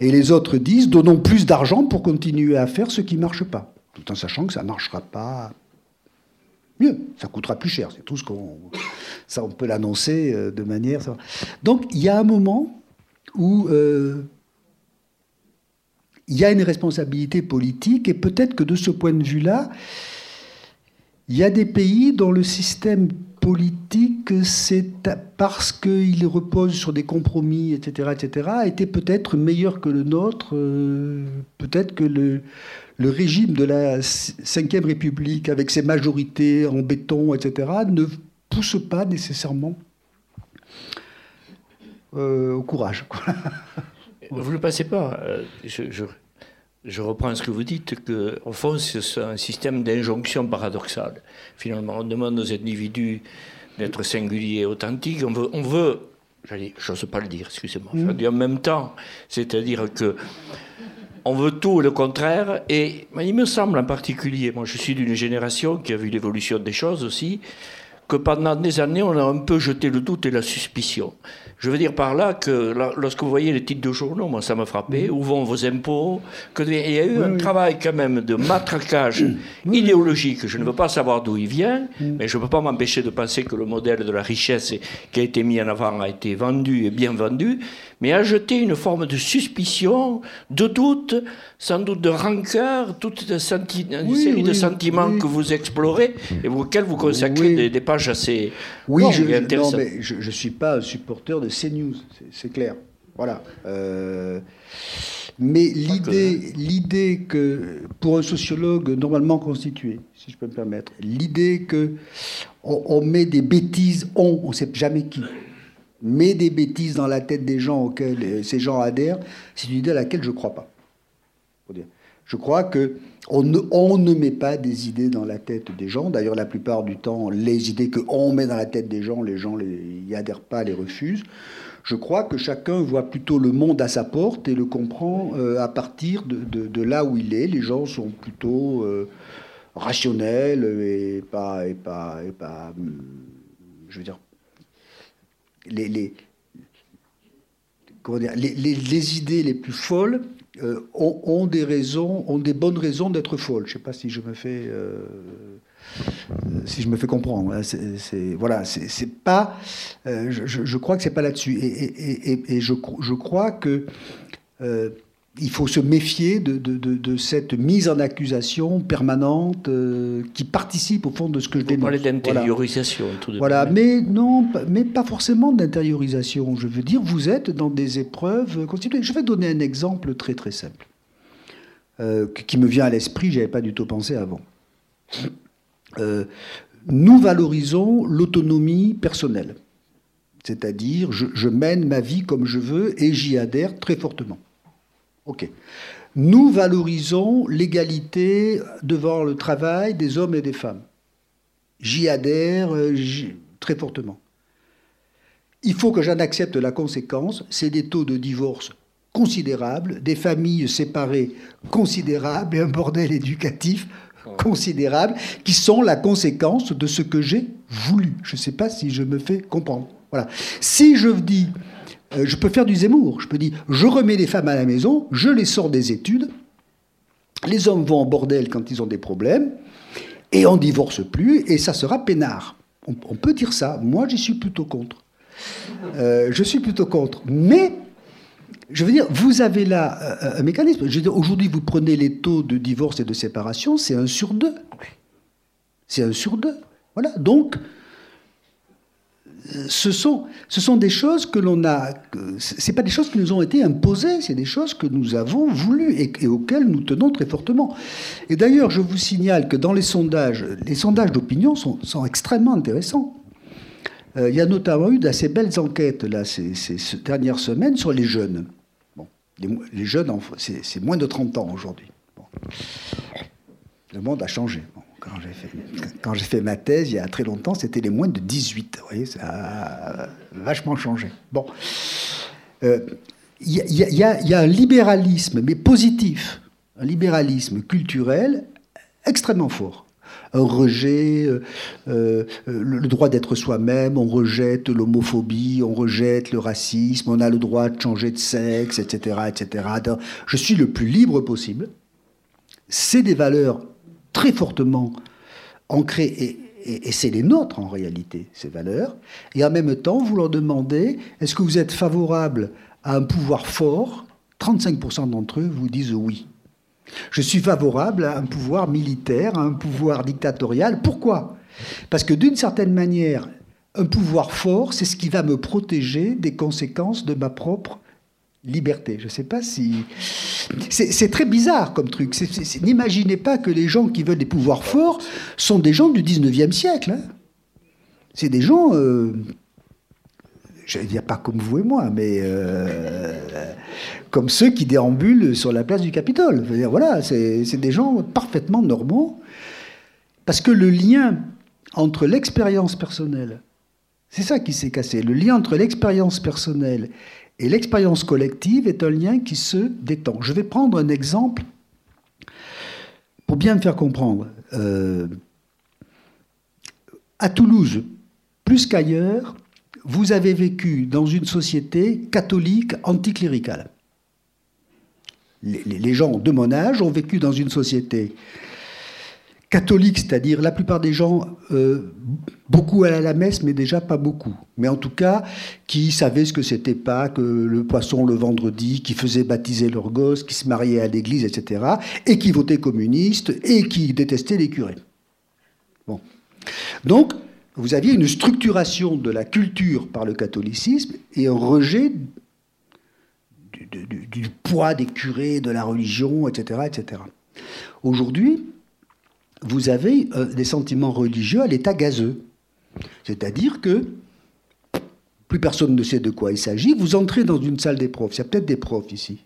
Et les autres disent donnons plus d'argent pour continuer à faire ce qui ne marche pas. Tout en sachant que ça ne marchera pas mieux. Ça coûtera plus cher. C'est tout ce qu'on. Ça, on peut l'annoncer euh, de manière. Donc, il y a un moment où. Euh, il y a une responsabilité politique et peut-être que de ce point de vue-là, il y a des pays dont le système politique, c'est parce qu'il repose sur des compromis, etc., etc., été peut-être meilleur que le nôtre. Euh, peut-être que le, le, régime de la Ve République, avec ses majorités en béton, etc., ne pousse pas nécessairement euh, au courage. Vous ne pensez pas je, je, reprends ce que vous dites, qu'au fond, c'est un système d'injonction paradoxale. Finalement, on demande aux individus d'être singuliers et authentiques. On veut, on veut pas le dire, excusez-moi, mm. en même temps, c'est-à-dire que on veut tout le contraire. Et il me semble en particulier, moi je suis d'une génération qui a vu l'évolution des choses aussi, que pendant des années, on a un peu jeté le doute et la suspicion. Je veux dire par là que lorsque vous voyez les titres de journaux, moi ça m'a frappé, où vont vos impôts, qu'il y a eu un travail quand même de matraquage idéologique. Je ne veux pas savoir d'où il vient, mais je ne peux pas m'empêcher de penser que le modèle de la richesse qui a été mis en avant a été vendu et bien vendu, mais a jeté une forme de suspicion, de doute, sans doute de rancœur, toute une, série de sentiments que vous explorez et auxquels vous consacrez des, pages assez oui, je, non, mais je ne suis pas un supporter de CNews, c'est clair. Voilà. Euh, mais l'idée, l'idée que, pour un sociologue normalement constitué, si je peux me permettre, l'idée que on, met des bêtises, on, on ne sait jamais qui, met des bêtises dans la tête des gens auxquels ces gens adhèrent, c'est une idée à laquelle je ne crois pas. Je crois que on ne, on ne, met pas des idées dans la tête des gens. D'ailleurs, la plupart du temps, les idées que on met dans la tête des gens, les gens n'y adhèrent pas, les refusent. Je crois que chacun voit plutôt le monde à sa porte et le comprend euh, à partir de, de, là où il est. Les gens sont plutôt euh, rationnels et pas, et pas, et pas, hum, je veux dire, les, les, les, idées les plus folles euh, ont, des raisons, ont des bonnes raisons d'être folles. Je ne sais pas si je me fais, euh, si je me fais comprendre. Hein. C'est, voilà, c'est, pas. Euh, je, crois que c'est pas là-dessus. Et, et, et, je, je, crois que il faut se méfier de, de, de, cette mise en accusation permanente euh, qui participe au fond de ce que je dénonce. Vous parlez d'intériorisation, voilà. tout de Voilà, mais non, mais pas forcément d'intériorisation. Je veux dire, vous êtes dans des épreuves constituées. Je vais donner un exemple très très simple euh, qui me vient à l'esprit. J'avais pas du tout pensé avant. Euh, nous valorisons l'autonomie personnelle, c'est-à-dire je, je mène ma vie comme je veux et j'y adhère très fortement. Ok. Nous valorisons l'égalité devant le travail des hommes et des femmes. J'y adhère euh, très fortement. Il faut que j'en accepte la conséquence, c'est des taux de divorce considérables, des familles séparées considérables et un bordel éducatif considérable qui sont la conséquence de ce que j'ai voulu. Je ne sais pas si je me fais comprendre. Voilà. Si je dis je peux faire du Zemmour. Je peux dire, je remets les femmes à la maison, je les sors des études, les hommes vont en bordel quand ils ont des problèmes, et on divorce plus, et ça sera peinard. On, peut dire ça. Moi, j'y suis plutôt contre. Euh, je suis plutôt contre. Mais, je veux dire, vous avez là euh, un mécanisme. Aujourd'hui, vous prenez les taux de divorce et de séparation, c'est un sur deux. C'est un sur deux. Voilà. Donc, ce sont, ce sont des choses que l'on a. C'est pas des choses qui nous ont été imposées, c'est des choses que nous avons voulu et, auxquelles nous tenons très fortement. Et d'ailleurs, je vous signale que dans les sondages, les sondages d'opinion sont, sont, extrêmement intéressants. Euh, il y a notamment eu d'assez belles enquêtes là, ces, ces, dernières semaines sur les jeunes. Bon, les, jeunes, c'est moins de 30 ans aujourd'hui. Le monde a changé quand j'ai fait, ma thèse il y a très longtemps, c'était les moins de 18. Vous voyez, ça a vachement changé. Bon. Il y, a un libéralisme, mais positif, un libéralisme culturel extrêmement fort. Un rejet, euh, euh, le droit d'être soi-même, on rejette l'homophobie, on rejette le racisme, on a le droit de changer de sexe, etc. etc. Je suis le plus libre possible. C'est des valeurs très fortement ancrées, et, c'est les nôtres en réalité, ces valeurs, et en même temps, vous leur demandez, est-ce que vous êtes favorable à un pouvoir fort? 35% d'entre eux vous disent oui. Je suis favorable à un pouvoir militaire, à un pouvoir dictatorial. Pourquoi? Parce que d'une certaine manière, un pouvoir fort, c'est ce qui va me protéger des conséquences de ma propre liberté. Je ne sais pas si... C'est très bizarre comme truc. N'imaginez pas que les gens qui veulent des pouvoirs forts sont des gens du 19e siècle. Hein. C'est des gens euh, je ne dire pas comme vous et moi, mais comme ceux qui déambulent sur la place du Capitole. voilà, c'est des gens parfaitement normaux, parce que le lien entre l'expérience personnelle, c'est ça qui s'est cassé, le lien entre l'expérience personnelle et l'expérience collective est un lien qui se détend. Je vais prendre un exemple pour bien me faire comprendre. Euh, à Toulouse, plus qu'ailleurs, vous avez vécu dans une société catholique anticléricale. Les, gens de mon âge ont vécu dans une société catholique, c'est-à-dire la plupart des gens, euh, beaucoup à la messe, mais déjà pas beaucoup. Mais en tout cas, qui savaient ce que c'était pas que le poisson le vendredi, qui faisaient baptiser leurs gosses, qui se mariaient à l'église, etc., et qui votaient communiste, et qui détestaient les curés. Bon. Donc, vous aviez une structuration de la culture par le catholicisme et un rejet du, du poids des curés, de la religion, etc. etc. Aujourd'hui, vous avez euh, des sentiments religieux à l'état gazeux. C'est-à-dire que plus personne ne sait de quoi il s'agit. Vous entrez dans une salle des profs, il y a peut-être des profs ici,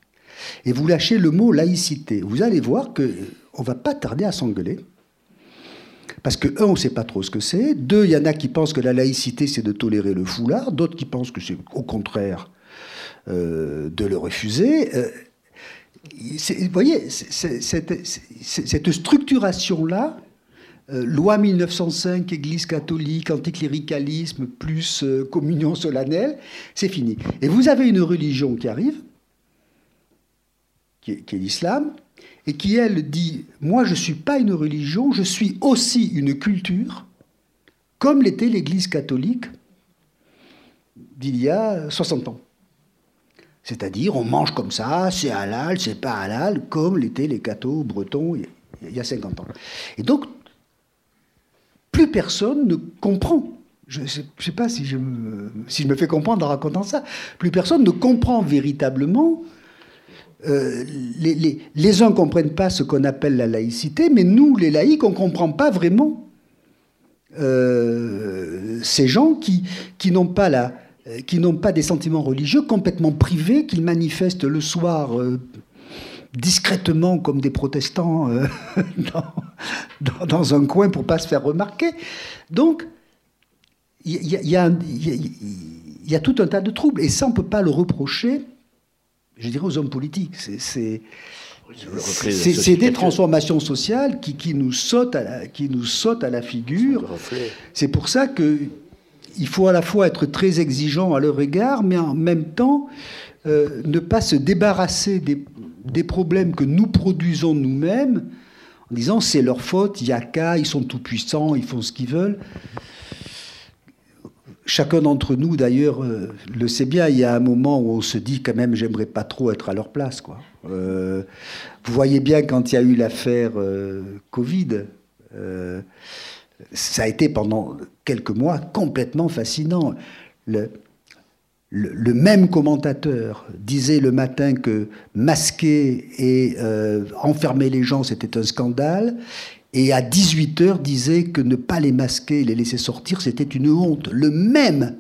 et vous lâchez le mot laïcité. Vous allez voir que on va pas tarder à s'engueuler. Parce que, un, on ne sait pas trop ce que c'est. Deux, il y en a qui pensent que la laïcité, c'est de tolérer le foulard. D'autres qui pensent que c'est au contraire euh, de le refuser. Euh, vous voyez, cette, structuration-là, euh, loi 1905, Église catholique, anticléricalisme, plus euh, communion solennelle, c'est fini. Et vous avez une religion qui arrive, qui est, l'islam, et qui, elle, dit, moi, je ne suis pas une religion, je suis aussi une culture, comme l'était l'Église catholique d'il y a 60 ans. C'est-à-dire, on mange comme ça, c'est halal, c'est pas halal, comme l'étaient les cathos bretons il y a 50 ans. Et donc, plus personne ne comprend. Je ne sais pas si je, me, fais comprendre en racontant ça. Plus personne ne comprend véritablement. Euh, les, uns ne comprennent pas ce qu'on appelle la laïcité, mais nous, les laïcs, on ne comprend pas vraiment euh, ces gens qui, n'ont pas la, qui n'ont pas des sentiments religieux complètement privés, qu'ils manifestent le soir euh, discrètement comme des protestants euh, dans, un coin pour pas se faire remarquer. Donc, il y, a tout un tas de troubles. Et ça, on ne peut pas le reprocher, je dirais, aux hommes politiques. C'est c'est des transformations sociales qui, qui, nous sautent à la, qui nous sautent à la figure. C'est pour ça que il faut à la fois être très exigeant à leur égard, mais en même temps euh, ne pas se débarrasser des, problèmes que nous produisons nous-mêmes en disant c'est leur faute, il n'y a qu'à, ils sont tout puissants, ils font ce qu'ils veulent. Chacun d'entre nous, d'ailleurs, euh, le sait bien. Il y a un moment où on se dit quand même, j'aimerais pas trop être à leur place. Euh, vous voyez bien quand il y a eu l'affaire Covid ça a été pendant quelques mois complètement fascinant. Le, même commentateur disait le matin que masquer et euh, enfermer les gens, c'était un scandale. Et à 18h disait que ne pas les masquer et les laisser sortir, c'était une honte. Le même,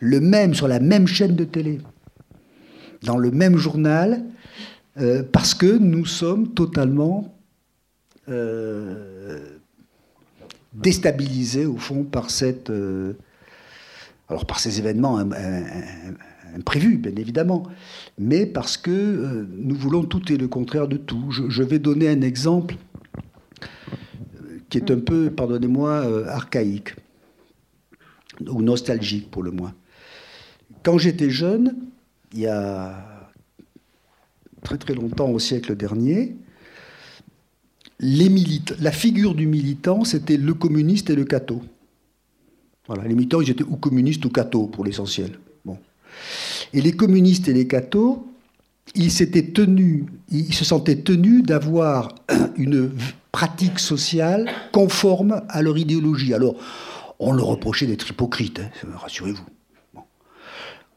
le même sur la même chaîne de télé, dans le même journal, euh, parce que nous sommes totalement euh, déstabilisé au fond par euh, ces événements imprévus, bien évidemment, mais parce que euh, nous voulons tout et le contraire de tout. Je, vais donner un exemple euh, qui est un peu, pardonnez-moi, archaïque ou nostalgique pour le moins. Quand j'étais jeune, il y a très très longtemps, au siècle dernier, les la figure du militant, c'était le communiste et le catho. Voilà, les militants, ils étaient ou communistes ou cathos pour l'essentiel. Bon. Et les communistes et les cathos, ils s'étaient tenus, ils se sentaient tenus d'avoir une pratique sociale conforme à leur idéologie. Alors, on leur reprochait d'être hypocrite, hein, rassurez-vous.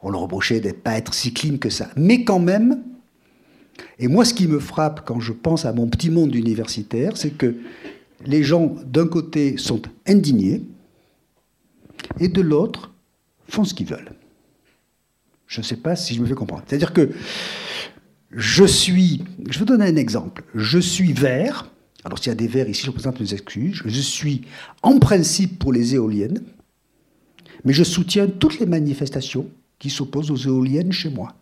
On leur reprochait d'être pas être si clean que ça. Mais quand même, et moi, ce qui me frappe quand je pense à mon petit monde universitaire, c'est que les gens, d'un côté, sont indignés, et de l'autre, font ce qu'ils veulent. Je ne sais pas si je me fais comprendre. C'est-à-dire que je suis, je vais donner un exemple, je suis vert, alors s'il y a des verts ici, je présente mes excuses, je suis en principe pour les éoliennes, mais je soutiens toutes les manifestations qui s'opposent aux éoliennes chez moi.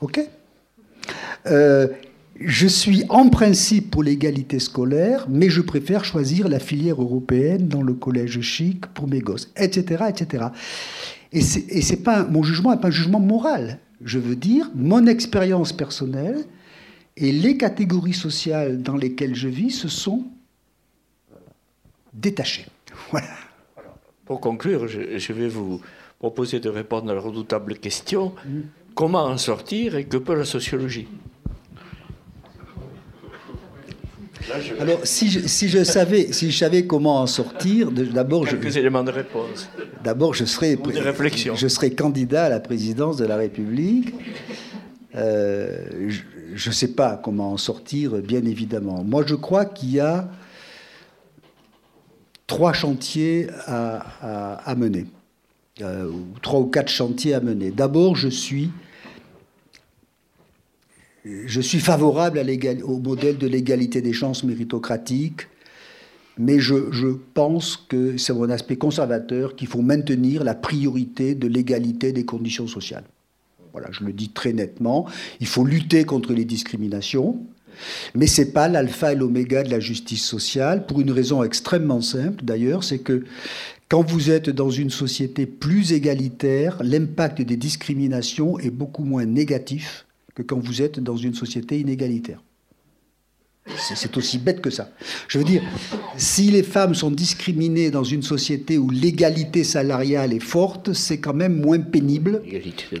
OK? Euh, je suis en principe pour l'égalité scolaire, mais je préfère choisir la filière européenne dans le collège chic pour mes gosses, etc., etc. Et c'est pas mon jugement n'est pas un jugement moral. Je veux dire mon expérience personnelle et les catégories sociales dans lesquelles je vis se sont détachées. Voilà. Pour conclure, je, vais vous proposer de répondre à la redoutable question mm. comment en sortir et que peut la sociologie? Alors, si je, si je, savais, si je savais comment en sortir, d'abord, je, éléments de réponse. D'abord, je serais, je serais candidat à la présidence de la République. Euh, je ne sais pas comment en sortir, bien évidemment. Moi, je crois qu'il y a trois chantiers à, à, mener, euh, trois ou quatre chantiers à mener. D'abord, je suis je suis favorable au modèle de l'égalité des chances méritocratique, mais je, pense que c'est mon aspect conservateur qu'il faut maintenir la priorité de l'égalité des conditions sociales. Voilà, je le dis très nettement. Il faut lutter contre les discriminations, mais ce n'est pas l'alpha et l'oméga de la justice sociale, pour une raison extrêmement simple d'ailleurs, c'est que quand vous êtes dans une société plus égalitaire, l'impact des discriminations est beaucoup moins négatif que quand vous êtes dans une société inégalitaire. C'est aussi bête que ça. Je veux dire, si les femmes sont discriminées dans une société où l'égalité salariale est forte, c'est quand même moins pénible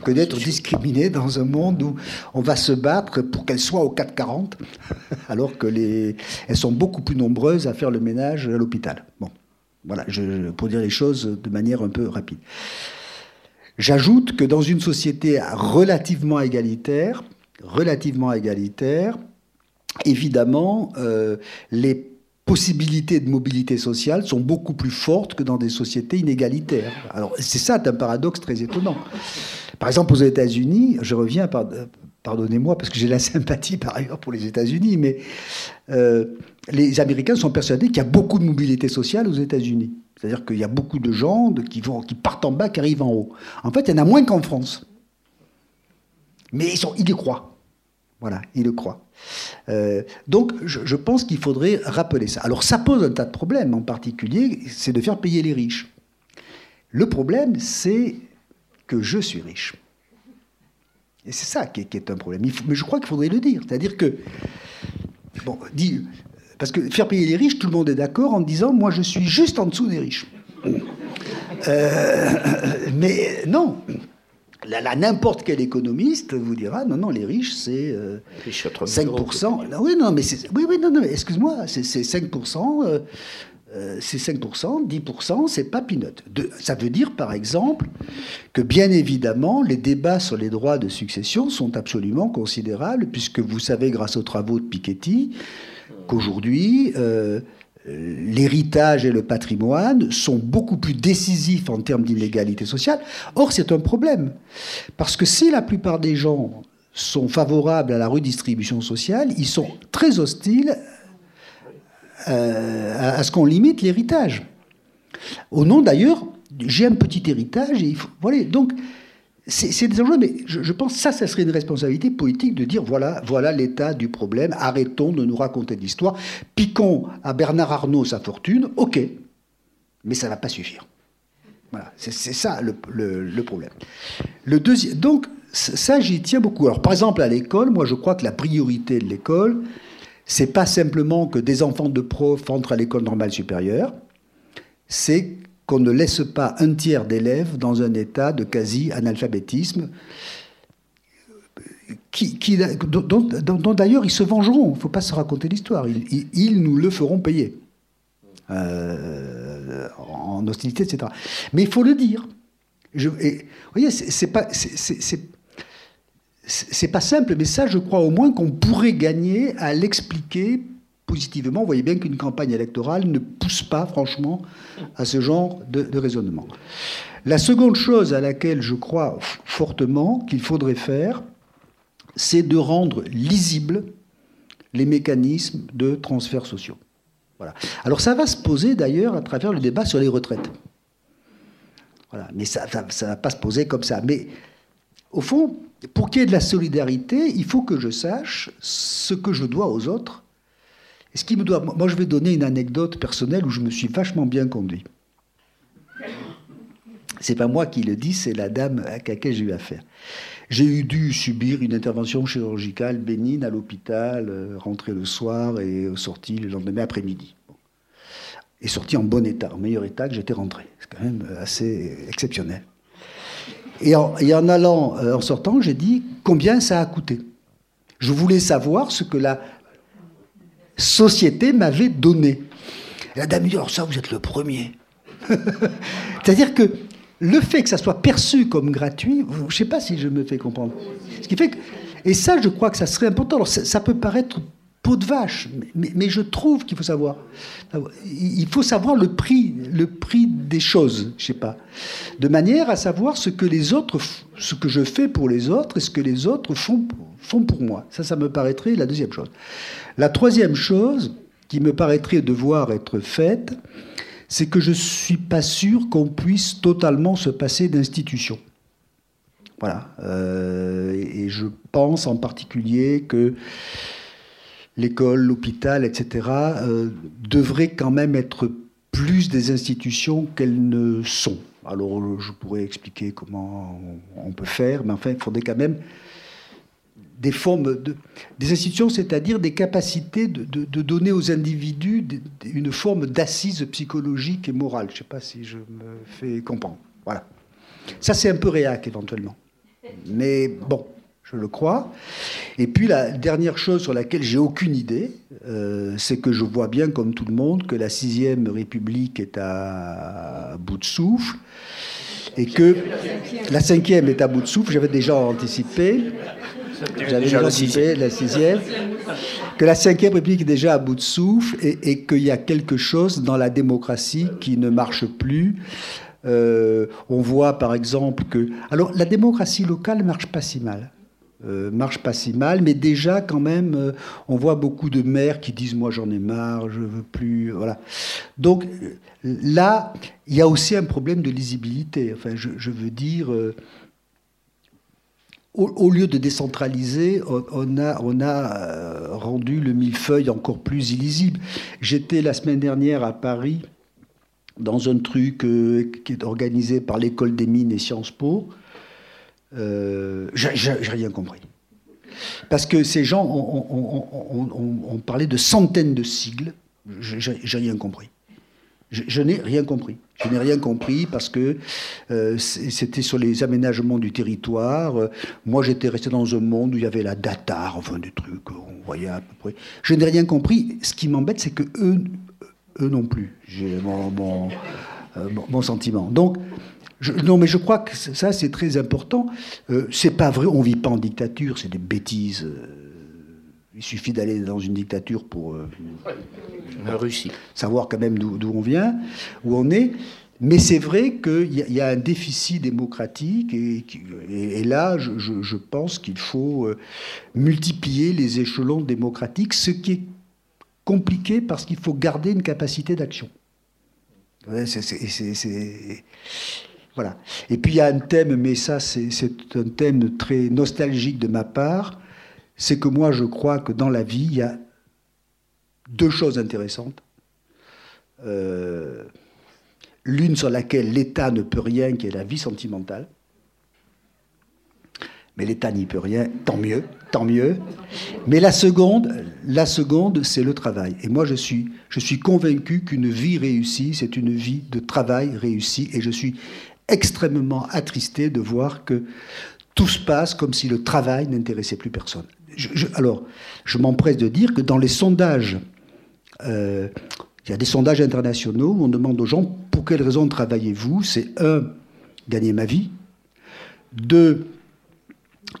que d'être discriminé dans un monde où on va se battre pour qu'elles soient au 440, alors que les, elles sont beaucoup plus nombreuses à faire le ménage à l'hôpital. Bon, voilà, je, pour dire les choses de manière un peu rapide. J'ajoute que dans une société relativement égalitaire, relativement égalitaire, évidemment, euh, les possibilités de mobilité sociale sont beaucoup plus fortes que dans des sociétés inégalitaires. Alors, c'est ça un paradoxe très étonnant. Par exemple, aux États-Unis, je reviens, pardonnez-moi, parce que j'ai la sympathie par ailleurs pour les États-Unis, mais euh, les Américains sont persuadés qu'il y a beaucoup de mobilité sociale aux États-Unis. C'est-à-dire qu'il y a beaucoup de gens qui, partent en bas, qui arrivent en haut. En fait, il y en a moins qu'en France. Mais ils, sont, y croient. Voilà, ils le croient. Euh, donc, je, pense qu'il faudrait rappeler ça. Alors, ça pose un tas de problèmes. En particulier, c'est de faire payer les riches. Le problème, c'est que je suis riche. Et c'est ça qui est, un problème. mais je crois qu'il faudrait le dire. C'est-à-dire que, bon, dit, parce que faire payer les riches, tout le monde est d'accord en disant moi je suis juste en dessous des riches. Euh, mais non. Là, n'importe quel économiste vous dira non, non, les riches, c'est 5%. Euh, oui, non, mais oui, oui, non, non excuse-moi, c'est 5%. Euh, c'est 5%, 10%, c'est pas peanut. ça veut dire, par exemple, que bien évidemment, les débats sur les droits de succession sont absolument considérables, puisque vous savez, grâce aux travaux de Piketty, qu'aujourd'hui, euh, l'héritage et le patrimoine sont beaucoup plus décisifs en termes d'inégalité sociale. Or, c'est un problème. Parce que si la plupart des gens sont favorables à la redistribution sociale, ils sont très hostiles euh, à, ce qu'on limite l'héritage. Au nom d'ailleurs, j'ai un petit héritage. Voilà. Donc, c'est des enjeux, mais je, pense que ça, ça serait une responsabilité politique de dire voilà, voilà l'état du problème, arrêtons de nous raconter l'histoire, piquons à Bernard Arnault sa fortune, ok, mais ça ne va pas suffire. Voilà, c'est ça le, problème. Le deuxième, donc, ça, j'y tiens beaucoup. Alors, par exemple, à l'école, moi, je crois que la priorité de l'école, c'est pas simplement que des enfants de profs entrent à l'école normale supérieure, c'est qu'on ne laisse pas un tiers d'élèves dans un état de quasi-analphabétisme, dont, d'ailleurs ils se vengeront. Il ne faut pas se raconter l'histoire. Ils, nous le feront payer. Euh, en hostilité, etc. Mais il faut le dire. vous voyez, c'est pas. Pas simple, mais ça, je crois au moins qu'on pourrait gagner à l'expliquer positivement, vous voyez bien qu'une campagne électorale ne pousse pas, franchement, à ce genre de, raisonnement. La seconde chose à laquelle je crois fortement qu'il faudrait faire, c'est de rendre lisibles les mécanismes de transferts sociaux. Voilà. Alors ça va se poser d'ailleurs à travers le débat sur les retraites. Voilà. Mais ça ne va pas se poser comme ça. Mais au fond, pour qu'il y ait de la solidarité, il faut que je sache ce que je dois aux autres. Et ce qui me doit. Moi, je vais donner une anecdote personnelle où je me suis vachement bien conduit. C'est pas moi qui le dis, c'est la dame à laquelle j'ai eu affaire. J'ai eu dû subir une intervention chirurgicale bénigne à l'hôpital, euh, rentrer le soir et sorti le lendemain après-midi. Et sorti en bon état, en meilleur état que j'étais rentré. C'est quand même assez exceptionnel. Et en, allant, euh, en sortant, j'ai dit combien ça a coûté. Je voulais savoir ce que la société m'avait donné. La dame me dit alors ça, vous êtes le premier. C'est-à-dire que le fait que ça soit perçu comme gratuit, je ne sais pas si je me fais comprendre. Ce qui et ça, je crois que ça serait important. Alors, ça peut paraître peau de vache. Mais, je trouve qu'il faut savoir. Il faut savoir le prix, le prix des choses, je sais pas. De manière à savoir ce que les autres, ce que je fais pour les autres et ce que les autres font, pour moi. Ça, ça me paraîtrait la deuxième chose. La troisième chose qui me paraîtrait devoir être faite, c'est que je suis pas sûr qu'on puisse totalement se passer d'institutions. Voilà. Euh, et je pense en particulier que l'école, l'hôpital, etc., euh, devraient quand même être plus des institutions qu'elles ne sont. Alors je pourrais expliquer comment on peut faire, mais enfin, il faudrait quand même des formes de, des institutions, c'est-à-dire des capacités de, donner aux individus une forme d'assise psychologique et morale. Je ne sais pas si je me fais comprendre. Voilà. Ça, c'est un peu réac éventuellement. Mais bon, je le crois. Et puis la dernière chose sur laquelle j'ai aucune idée, euh, c'est que je vois bien, comme tout le monde, que la sixième République est à bout de souffle, et que la cinquième est à bout de souffle. J'avais déjà anticipé. J'avais déjà anticipé la sixième. Que la cinquième République est déjà à bout de souffle et, et qu'il y a quelque chose dans la démocratie qui ne marche plus. Euh, on voit par exemple que... Alors la démocratie locale ne marche pas si mal. Euh, marche pas si mal, mais déjà quand même, euh, on voit beaucoup de maires qui disent moi j'en ai marre, je veux plus, voilà. Donc là, il y a aussi un problème de lisibilité. Enfin, je, veux dire, euh, au, lieu de décentraliser, on, a, on a rendu le millefeuille encore plus illisible. J'étais la semaine dernière à Paris dans un truc qui est organisé par l'école des mines et Sciences Po. Euh, j'ai rien compris. Parce que ces gens ont, parlé de centaines de sigles. J'ai rien compris. Je, n'ai rien compris. Je n'ai rien compris parce que euh, c'était sur les aménagements du territoire. Moi, j'étais resté dans un monde où il y avait la data, enfin des trucs, on voyait à peu près. Je n'ai rien compris. Ce qui m'embête, c'est que eux, eux non plus. J'ai mon, mon, euh, mon, sentiment. Donc, non, mais je crois que ça, c'est très important. Euh, c'est pas vrai, on vit pas en dictature, c'est des bêtises. Euh, il suffit d'aller dans une dictature pour euh, la Russie. savoir quand même d'où on vient, où on est. Mais c'est vrai qu'il y, a un déficit démocratique et, là, je, je pense qu'il faut euh, multiplier les échelons démocratiques, ce qui est compliqué parce qu'il faut garder une capacité d'action. c'est voilà. Et puis il y a un thème, mais ça c'est un thème très nostalgique de ma part, c'est que moi je crois que dans la vie, il y a deux choses intéressantes. Euh, l'une sur laquelle l'État ne peut rien, qui est la vie sentimentale. Mais l'État n'y peut rien, tant mieux, tant mieux. Mais la seconde, la seconde, c'est le travail. Et moi, je suis, je suis convaincu qu'une vie réussie, c'est une vie de travail réussi. Et je suis extrêmement attristé de voir que tout se passe comme si le travail n'intéressait plus personne. alors, je m'empresse de dire que dans les sondages, euh, il y a des sondages internationaux où on demande aux gens pour quelles raisons travaillez-vous? C'est un, gagner ma vie. Deux,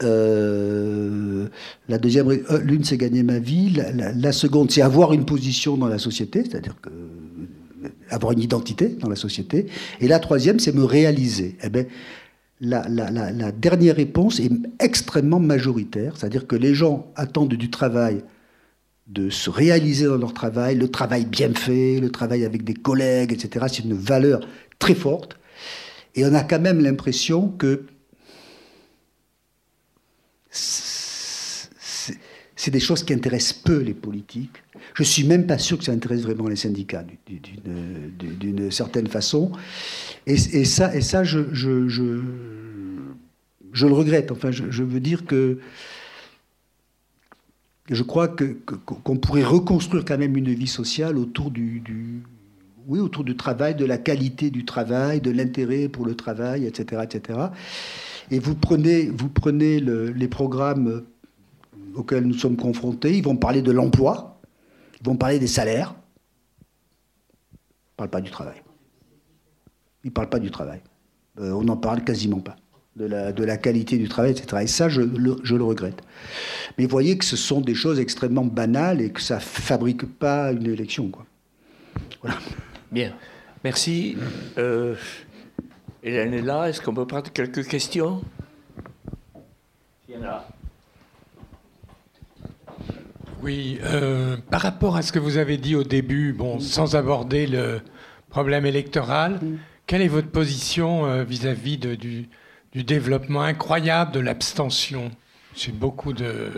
Euh, la deuxième, euh, l'une, c'est gagner ma vie. La, seconde, c'est avoir une position dans la société, c'est-à-dire que, avoir une identité dans la société. Et la troisième, c'est me réaliser. Eh bien, la, la, dernière réponse est extrêmement majoritaire, c'est-à-dire que les gens attendent du travail de se réaliser dans leur travail, le travail bien fait, le travail avec des collègues, etc. C'est une valeur très forte. Et on a quand même l'impression que c'est des choses qui intéressent peu les politiques. Je suis même pas sûr que ça intéresse vraiment les syndicats d'une certaine façon. Et, ça, je, le regrette. Enfin, je, veux dire que je crois qu'on pourrait reconstruire quand même une vie sociale autour du, du, oui, autour du travail, de la qualité du travail, de l'intérêt pour le travail, etc., etc. Et vous prenez, vous prenez les programmes auxquels nous sommes confrontés, ils vont parler de l'emploi, ils vont parler des salaires, ils ne parlent pas du travail. Ils ne parlent pas du travail. Euh, on n'en parle quasiment pas. De la, de la, qualité du travail, etc. Et ça, je le, je le, regrette. Mais vous voyez que ce sont des choses extrêmement banales et que ça ne fabrique pas une élection. Quoi. Voilà. Bien. Merci. Euh, Hélène est là. Est-ce qu'on peut prendre quelques questions? Il y en a. Oui, euh, par rapport à ce que vous avez dit au début, bon, sans aborder le problème électoral, quelle est votre position euh, vis-à-vis du, développement incroyable de l'abstention? C'est beaucoup de.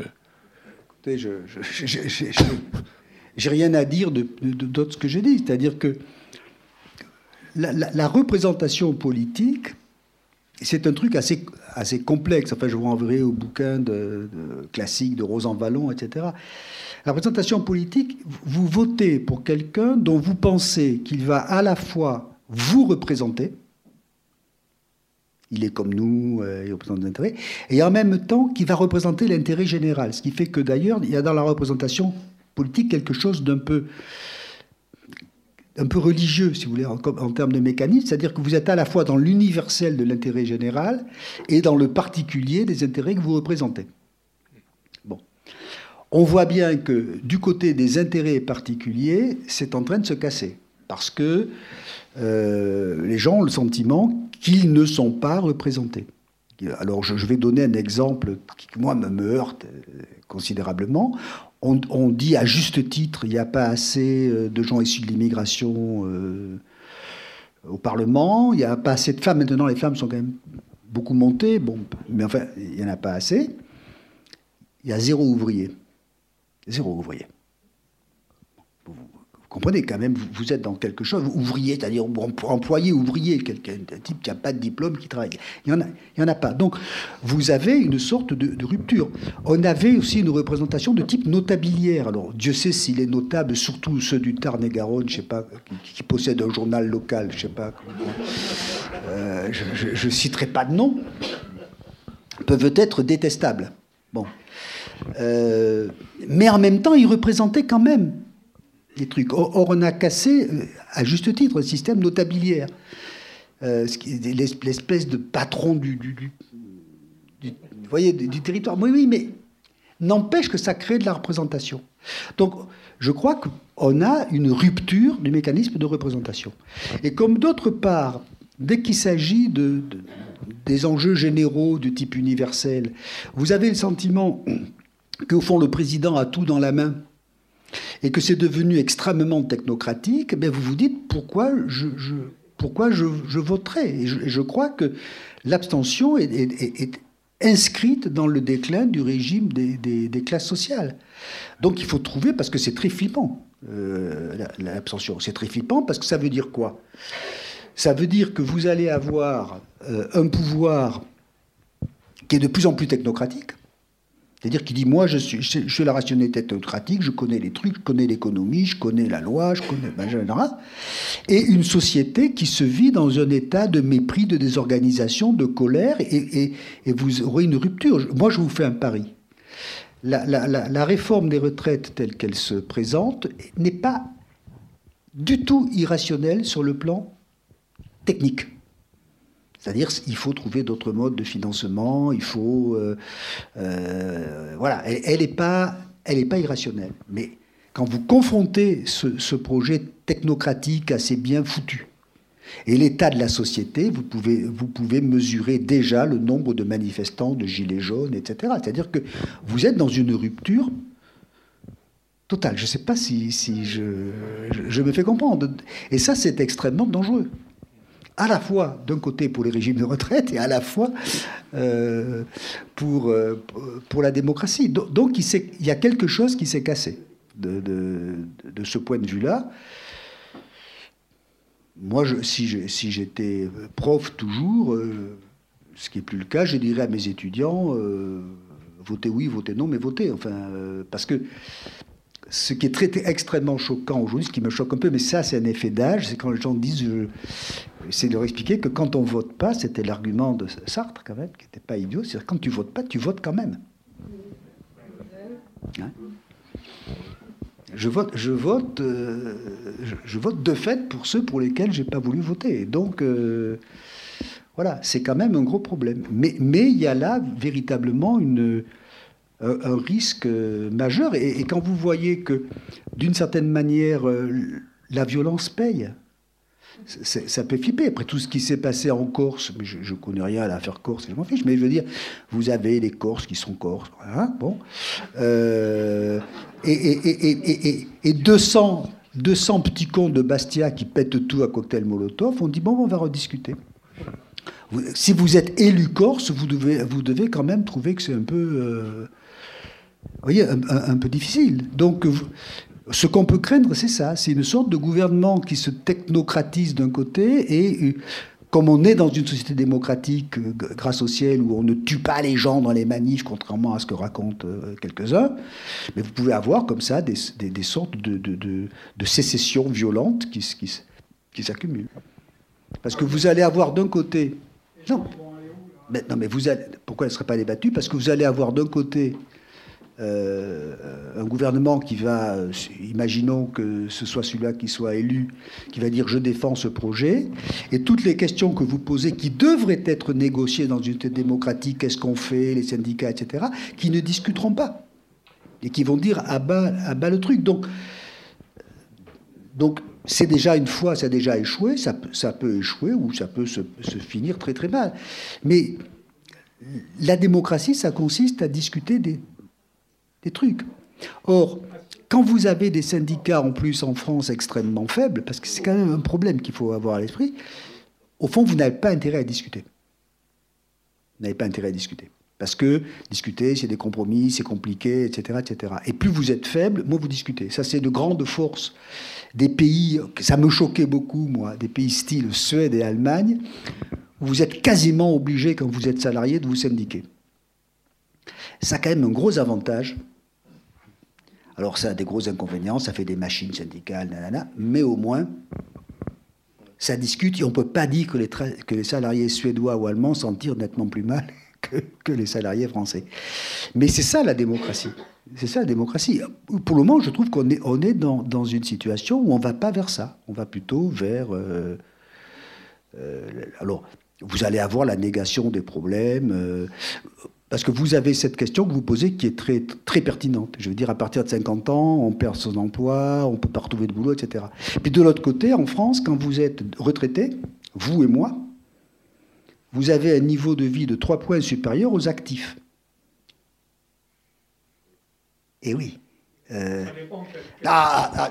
Écoutez, je n'ai rien à dire d'autre de, de, ce que j'ai dit. C'est-à-dire que la, représentation politique, c'est un truc assez, assez complexe. Enfin, je vous renverrai au bouquin de, classique de Vallon, etc. La représentation politique, vous votez pour quelqu'un dont vous pensez qu'il va à la fois vous représenter, il est comme nous, euh, il représente l'intérêt, et en même temps qu'il va représenter l'intérêt général. Ce qui fait que d'ailleurs, il y a dans la représentation politique quelque chose d'un peu un peu religieux, si vous voulez, en, termes de mécanisme, c'est-à-dire que vous êtes à la fois dans l'universel de l'intérêt général et dans le particulier des intérêts que vous représentez. Bon. On voit bien que du côté des intérêts particuliers, c'est en train de se casser, parce que euh, les gens ont le sentiment qu'ils ne sont pas représentés. Alors je, vais donner un exemple qui, moi, me heurte euh, considérablement on, dit à juste titre, il n'y a pas assez euh, de gens issus de l'immigration euh, au Parlement, il n'y a pas assez de femmes. Maintenant, les femmes sont quand même beaucoup montées, bon, mais enfin, il n'y en a pas assez. Il y a zéro ouvrier. Zéro ouvrier comprenez quand même, vous, êtes dans quelque chose, ouvrier, c'est-à-dire employé, ouvrier, quelqu'un, un type qui n'a pas de diplôme, qui travaille. Il n'y en, en, a pas. Donc, vous avez une sorte de, rupture. On avait aussi une représentation de type notabilière. Alors, Dieu sait s'il est notable, surtout ceux du Tarn-et-Garonne, je sais pas, qui, possèdent un journal local, je sais pas. Euh, je ne citerai pas de nom, peuvent être détestables. Bon. Euh, mais en même temps, ils représentaient quand même Or, on a cassé, euh, à juste titre, le système notabiliaire. Euh, l'espèce de patron du, territoire. Oui, oui, mais n'empêche que ça crée de la représentation. Donc, je crois qu'on a une rupture du mécanisme de représentation. Et comme d'autre part, dès qu'il s'agit de, des enjeux généraux du type universel, vous avez le sentiment qu'au fond, le président a tout dans la main et que c'est devenu extrêmement technocratique, ben vous vous dites pourquoi je, pourquoi je, voterai? Et je, crois que l'abstention est, inscrite dans le déclin du régime des, classes sociales. Donc il faut trouver, parce que c'est très flippant, euh, l'abstention. C'est très flippant parce que ça veut dire quoi? Ça veut dire que vous allez avoir euh, un pouvoir qui est de plus en plus technocratique, c'est-à-dire qu'il dit, moi, je suis, je la rationalité technocratique, je connais les trucs, je connais l'économie, je connais la loi, je connais... Et une société qui se vit dans un état de mépris, de désorganisation, de colère, et, vous aurez une rupture. Moi, je vous fais un pari. La, la réforme des retraites telle qu'elle se présente n'est pas du tout irrationnelle sur le plan technique. C'est-à-dire, il faut trouver d'autres modes de financement, il faut. Euh, euh, voilà, elle n'est pas, elle pas irrationnelle. Mais quand vous confrontez ce, projet technocratique assez bien foutu et l'état de la société, vous pouvez, mesurer déjà le nombre de manifestants, de gilets jaunes, etc. C'est-à-dire que vous êtes dans une rupture totale. Je ne sais pas si, si je, me fais comprendre. Et ça, c'est extrêmement dangereux à la fois d'un côté pour les régimes de retraite et à la fois euh, pour, euh, pour la démocratie. Donc il, y a quelque chose qui s'est cassé de, de, ce point de vue-là. Moi, si j'étais prof toujours, euh, ce qui n'est plus le cas, je dirais à mes étudiants, votez oui, votez non, mais votez. Enfin, parce que ce qui est extrêmement choquant aujourd'hui, ce qui me choque un peu, mais ça c'est un effet d'âge, c'est quand les gens disent, c'est de leur expliquer que quand on vote pas, c'était l'argument de Sartre quand même, qui n'était pas idiot, c'est-à-dire quand tu votes pas, tu votes quand même. Hein je vote, je vote, euh, je, vote de fait pour ceux pour lesquels j'ai pas voulu voter. donc euh, voilà, c'est quand même un gros problème. Mais mais il y a là véritablement une un, risque euh, majeur. Et, quand vous voyez que, d'une certaine manière, euh, la violence paye, ça peut flipper. Après tout ce qui s'est passé en Corse, je ne connais rien à l'affaire Corse, je m'en fiche, mais je veux dire, vous avez les Corses qui sont Corses, hein, bon. Euh, et, et, et, 200, 200 petits cons de Bastia qui pètent tout à cocktail Molotov, on dit, bon, on va rediscuter. si vous êtes élu Corse, vous devez, vous devez quand même trouver que c'est un peu voyez, un, peu difficile. Donc, ce qu'on peut craindre, c'est ça. C'est une sorte de gouvernement qui se technocratise d'un côté et comme on est dans une société démocratique euh, grâce au ciel où on ne tue pas les gens dans les manifs, contrairement à ce que racontent euh, quelques-uns, mais vous pouvez avoir comme ça des, sortes de, de, sécessions violentes qui, qui, qui s'accumulent. Parce que vous allez avoir d'un côté... Non. Mais, non, mais vous allez, pourquoi elle ne serait pas débattue Parce que vous allez avoir d'un côté euh, un gouvernement qui va, imaginons que ce soit celui-là qui soit élu, qui va dire je défends ce projet, et toutes les questions que vous posez qui devraient être négociées dans une démocratique, qu'est-ce qu'on fait, les syndicats, etc., qui ne discuteront pas, et qui vont dire à bas, à bas le truc. Donc, donc c'est déjà une fois, ça a déjà échoué, ça, peut échouer ou ça peut se finir très très mal. Mais la démocratie, ça consiste à discuter des, des trucs. Or, quand vous avez des syndicats en plus en France extrêmement faibles, parce que c'est quand même un problème qu'il faut avoir à l'esprit, au fond, vous n'avez pas intérêt à discuter. Vous n'avez pas intérêt à discuter. Parce que discuter, c'est des compromis, c'est compliqué, etc., etc. Et plus vous êtes faible, moins vous discutez. Ça, c'est de grandes forces des pays, ça me choquait beaucoup, moi, des pays style Suède et Allemagne, où vous êtes quasiment obligé, quand vous êtes salarié, de vous syndiquer. Ça a quand même un gros avantage, alors ça a des gros inconvénients, ça fait des machines syndicales, nanana, mais au moins, ça discute et on ne peut pas dire que les, salariés suédois ou allemands s'en tirent nettement plus mal que, que les salariés français. Mais c'est ça la démocratie. C'est ça la démocratie. Pour le moment, je trouve qu'on est, on est dans, dans, une situation où on ne va pas vers ça. On va plutôt vers... Euh, euh, alors, vous allez avoir la négation des problèmes. Euh, parce que vous avez cette question que vous posez qui est très, très pertinente. Je veux dire, à partir de 50 ans, on perd son emploi, on ne peut pas retrouver de boulot, etc. Puis de l'autre côté, en France, quand vous êtes retraité, vous et moi, vous avez un niveau de vie de 3 points supérieur aux actifs. Et oui. Euh, ah, ah,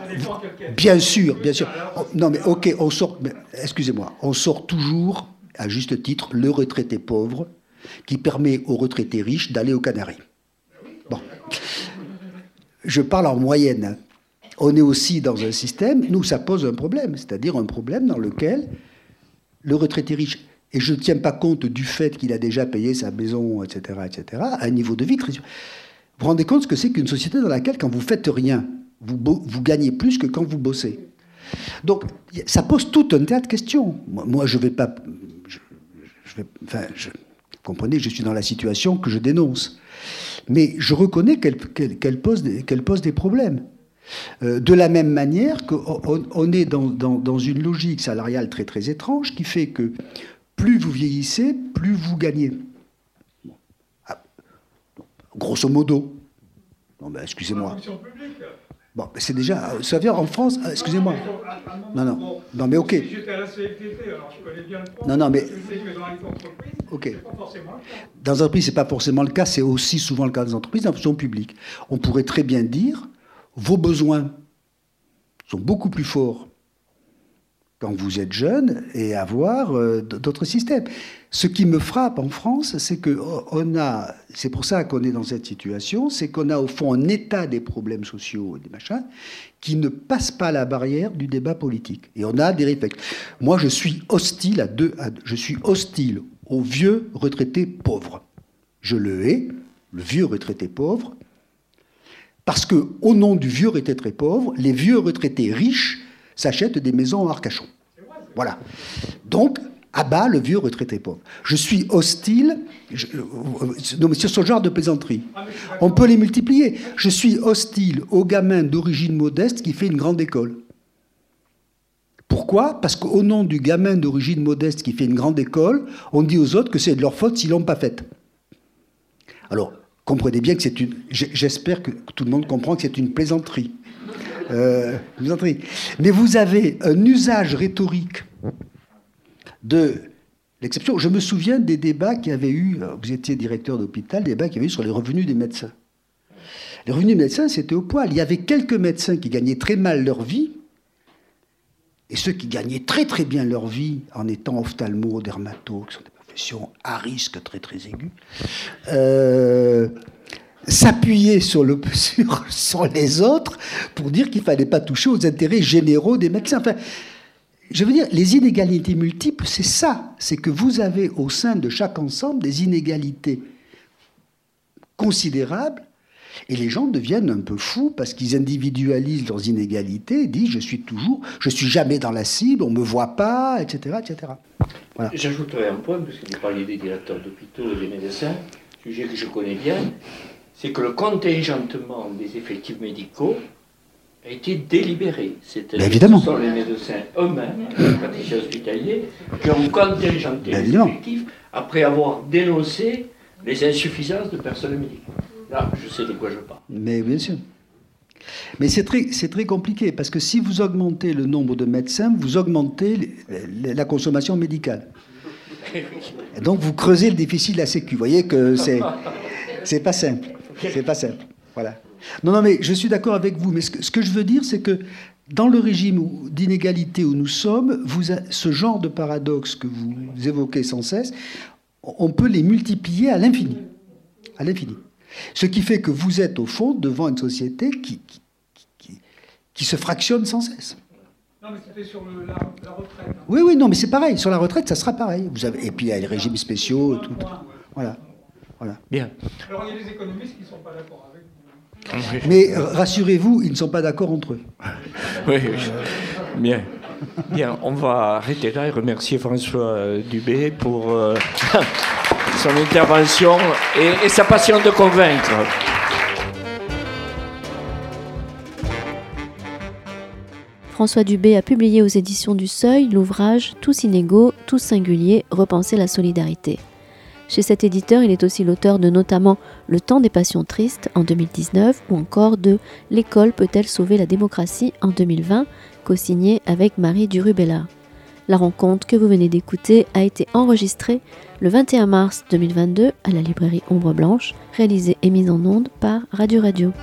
bien sûr, bien sûr. Oh, non, mais ok, on sort. Excusez-moi, on sort toujours, à juste titre, le retraité pauvre qui permet aux retraités riches d'aller aux Canaries. Bon. Je parle en moyenne. On est aussi dans un système, nous, ça pose un problème, c'est-à-dire un problème dans lequel le retraité riche, et je ne tiens pas compte du fait qu'il a déjà payé sa maison, etc., etc., à un niveau de vie très... Vous vous rendez compte ce que c'est qu'une société dans laquelle, quand vous faites rien, vous, gagnez plus que quand vous bossez. Donc, ça pose tout un tas de questions. Moi, je ne vais pas... Enfin, je, comprenez, je suis dans la situation que je dénonce. Mais je reconnais qu'elle pose, des problèmes. Euh, de la même manière qu'on on est dans, une logique salariale très très étrange qui fait que plus vous vieillissez, plus vous gagnez. Ah, grosso modo. Non, mais excusez-moi. Bon, c'est déjà. Ça vient en France. Euh, excusez-moi. Non, non. Non, mais ok. Non, non, mais. Ok. Dans les entreprises, ce n'est pas forcément le cas. C'est aussi souvent le cas des entreprises, dans la fonction publique. On pourrait très bien dire vos besoins sont beaucoup plus forts quand vous êtes jeune et avoir euh, d'autres systèmes. Ce qui me frappe en France, c'est que oh, on a, c'est pour ça qu'on est dans cette situation, c'est qu'on a au fond un état des problèmes sociaux et des machins qui ne passe pas la barrière du débat politique. Et on a des réflexes. Moi, je suis hostile à deux, je suis hostile aux vieux retraités pauvres. Je le hais, le vieux retraité pauvre, parce que au nom du vieux retraité pauvre, les vieux retraités riches s'achètent des maisons en Arcachon. Voilà. Donc, à bas le vieux retraité pauvre. Je suis hostile, non, sur ce genre de plaisanterie. On peut les multiplier. Je suis hostile au gamin d'origine modeste qui fait une grande école. Pourquoi? Parce qu'au nom du gamin d'origine modeste qui fait une grande école, on dit aux autres que c'est de leur faute s'ils l'ont pas faite. Alors, comprenez bien que c'est une. J'espère que tout le monde comprend que c'est une plaisanterie. Euh, Mais vous avez un usage rhétorique de l'exception. Je me souviens des débats qui avaient eu, euh, vous étiez directeur d'hôpital, des débats qui avaient eu sur les revenus des médecins. Les revenus des médecins, c'était au poil. Il y avait quelques médecins qui gagnaient très mal leur vie, et ceux qui gagnaient très très bien leur vie en étant ophtalmo, dermato, qui sont des professions à risque très très aigu, euh, s'appuyer sur, le, sur, les autres pour dire qu'il ne fallait pas toucher aux intérêts généraux des médecins. Enfin, je veux dire, les inégalités multiples, c'est ça. C'est que vous avez au sein de chaque ensemble des inégalités considérables et les gens deviennent un peu fous parce qu'ils individualisent leurs inégalités disent je suis toujours, je suis jamais dans la cible, on me voit pas, etc. etc. Voilà. J'ajouterais un point, parce que vous parliez des directeurs d'hôpitaux et des médecins, sujet que je connais bien c'est que le contingentement des effectifs médicaux a été délibéré. C'est-à-dire ce sont les médecins eux-mêmes, les praticiens hospitaliers, qui ont contingenté les effectifs après avoir dénoncé les insuffisances de personnel médical. Là, je sais de quoi je parle. Mais bien sûr. Mais c'est très, très compliqué, parce que si vous augmentez le nombre de médecins, vous augmentez la consommation médicale. Donc vous creusez le déficit de la Sécu. Vous voyez que c'est pas simple. C'est pas simple. Voilà. Non, non, mais je suis d'accord avec vous. Mais ce que, je veux dire, c'est que dans le régime d'inégalité où nous sommes, vous ce genre de paradoxe que vous évoquez sans cesse, on peut les multiplier à l'infini. À l'infini. Ce qui fait que vous êtes au fond devant une société qui, qui, se fractionne sans cesse. Non, mais c'était sur la, retraite. Hein. Oui, oui, non, mais c'est pareil. Sur la retraite, ça sera pareil. Vous avez, et puis il y a les régimes spéciaux, tout. Voilà. Bien. Alors il y a des économistes qui ne sont pas d'accord avec vous. Mais rassurez-vous, ils ne sont pas d'accord entre eux. Oui, bien. Bien, on va arrêter là et remercier François Dubé pour euh, son intervention et, et sa passion de convaincre. François Dubé a publié aux éditions du Seuil l'ouvrage Tous inégaux, tous singuliers, repenser la solidarité. Chez cet éditeur, il est aussi l'auteur de notamment Le temps des passions tristes en 2019 ou encore de L'école peut-elle sauver la démocratie en 2020, co-signé avec Marie Durubella. La rencontre que vous venez d'écouter a été enregistrée le 21 mars 2022 à la librairie Ombre Blanche, réalisée et mise en onde par Radio Radio.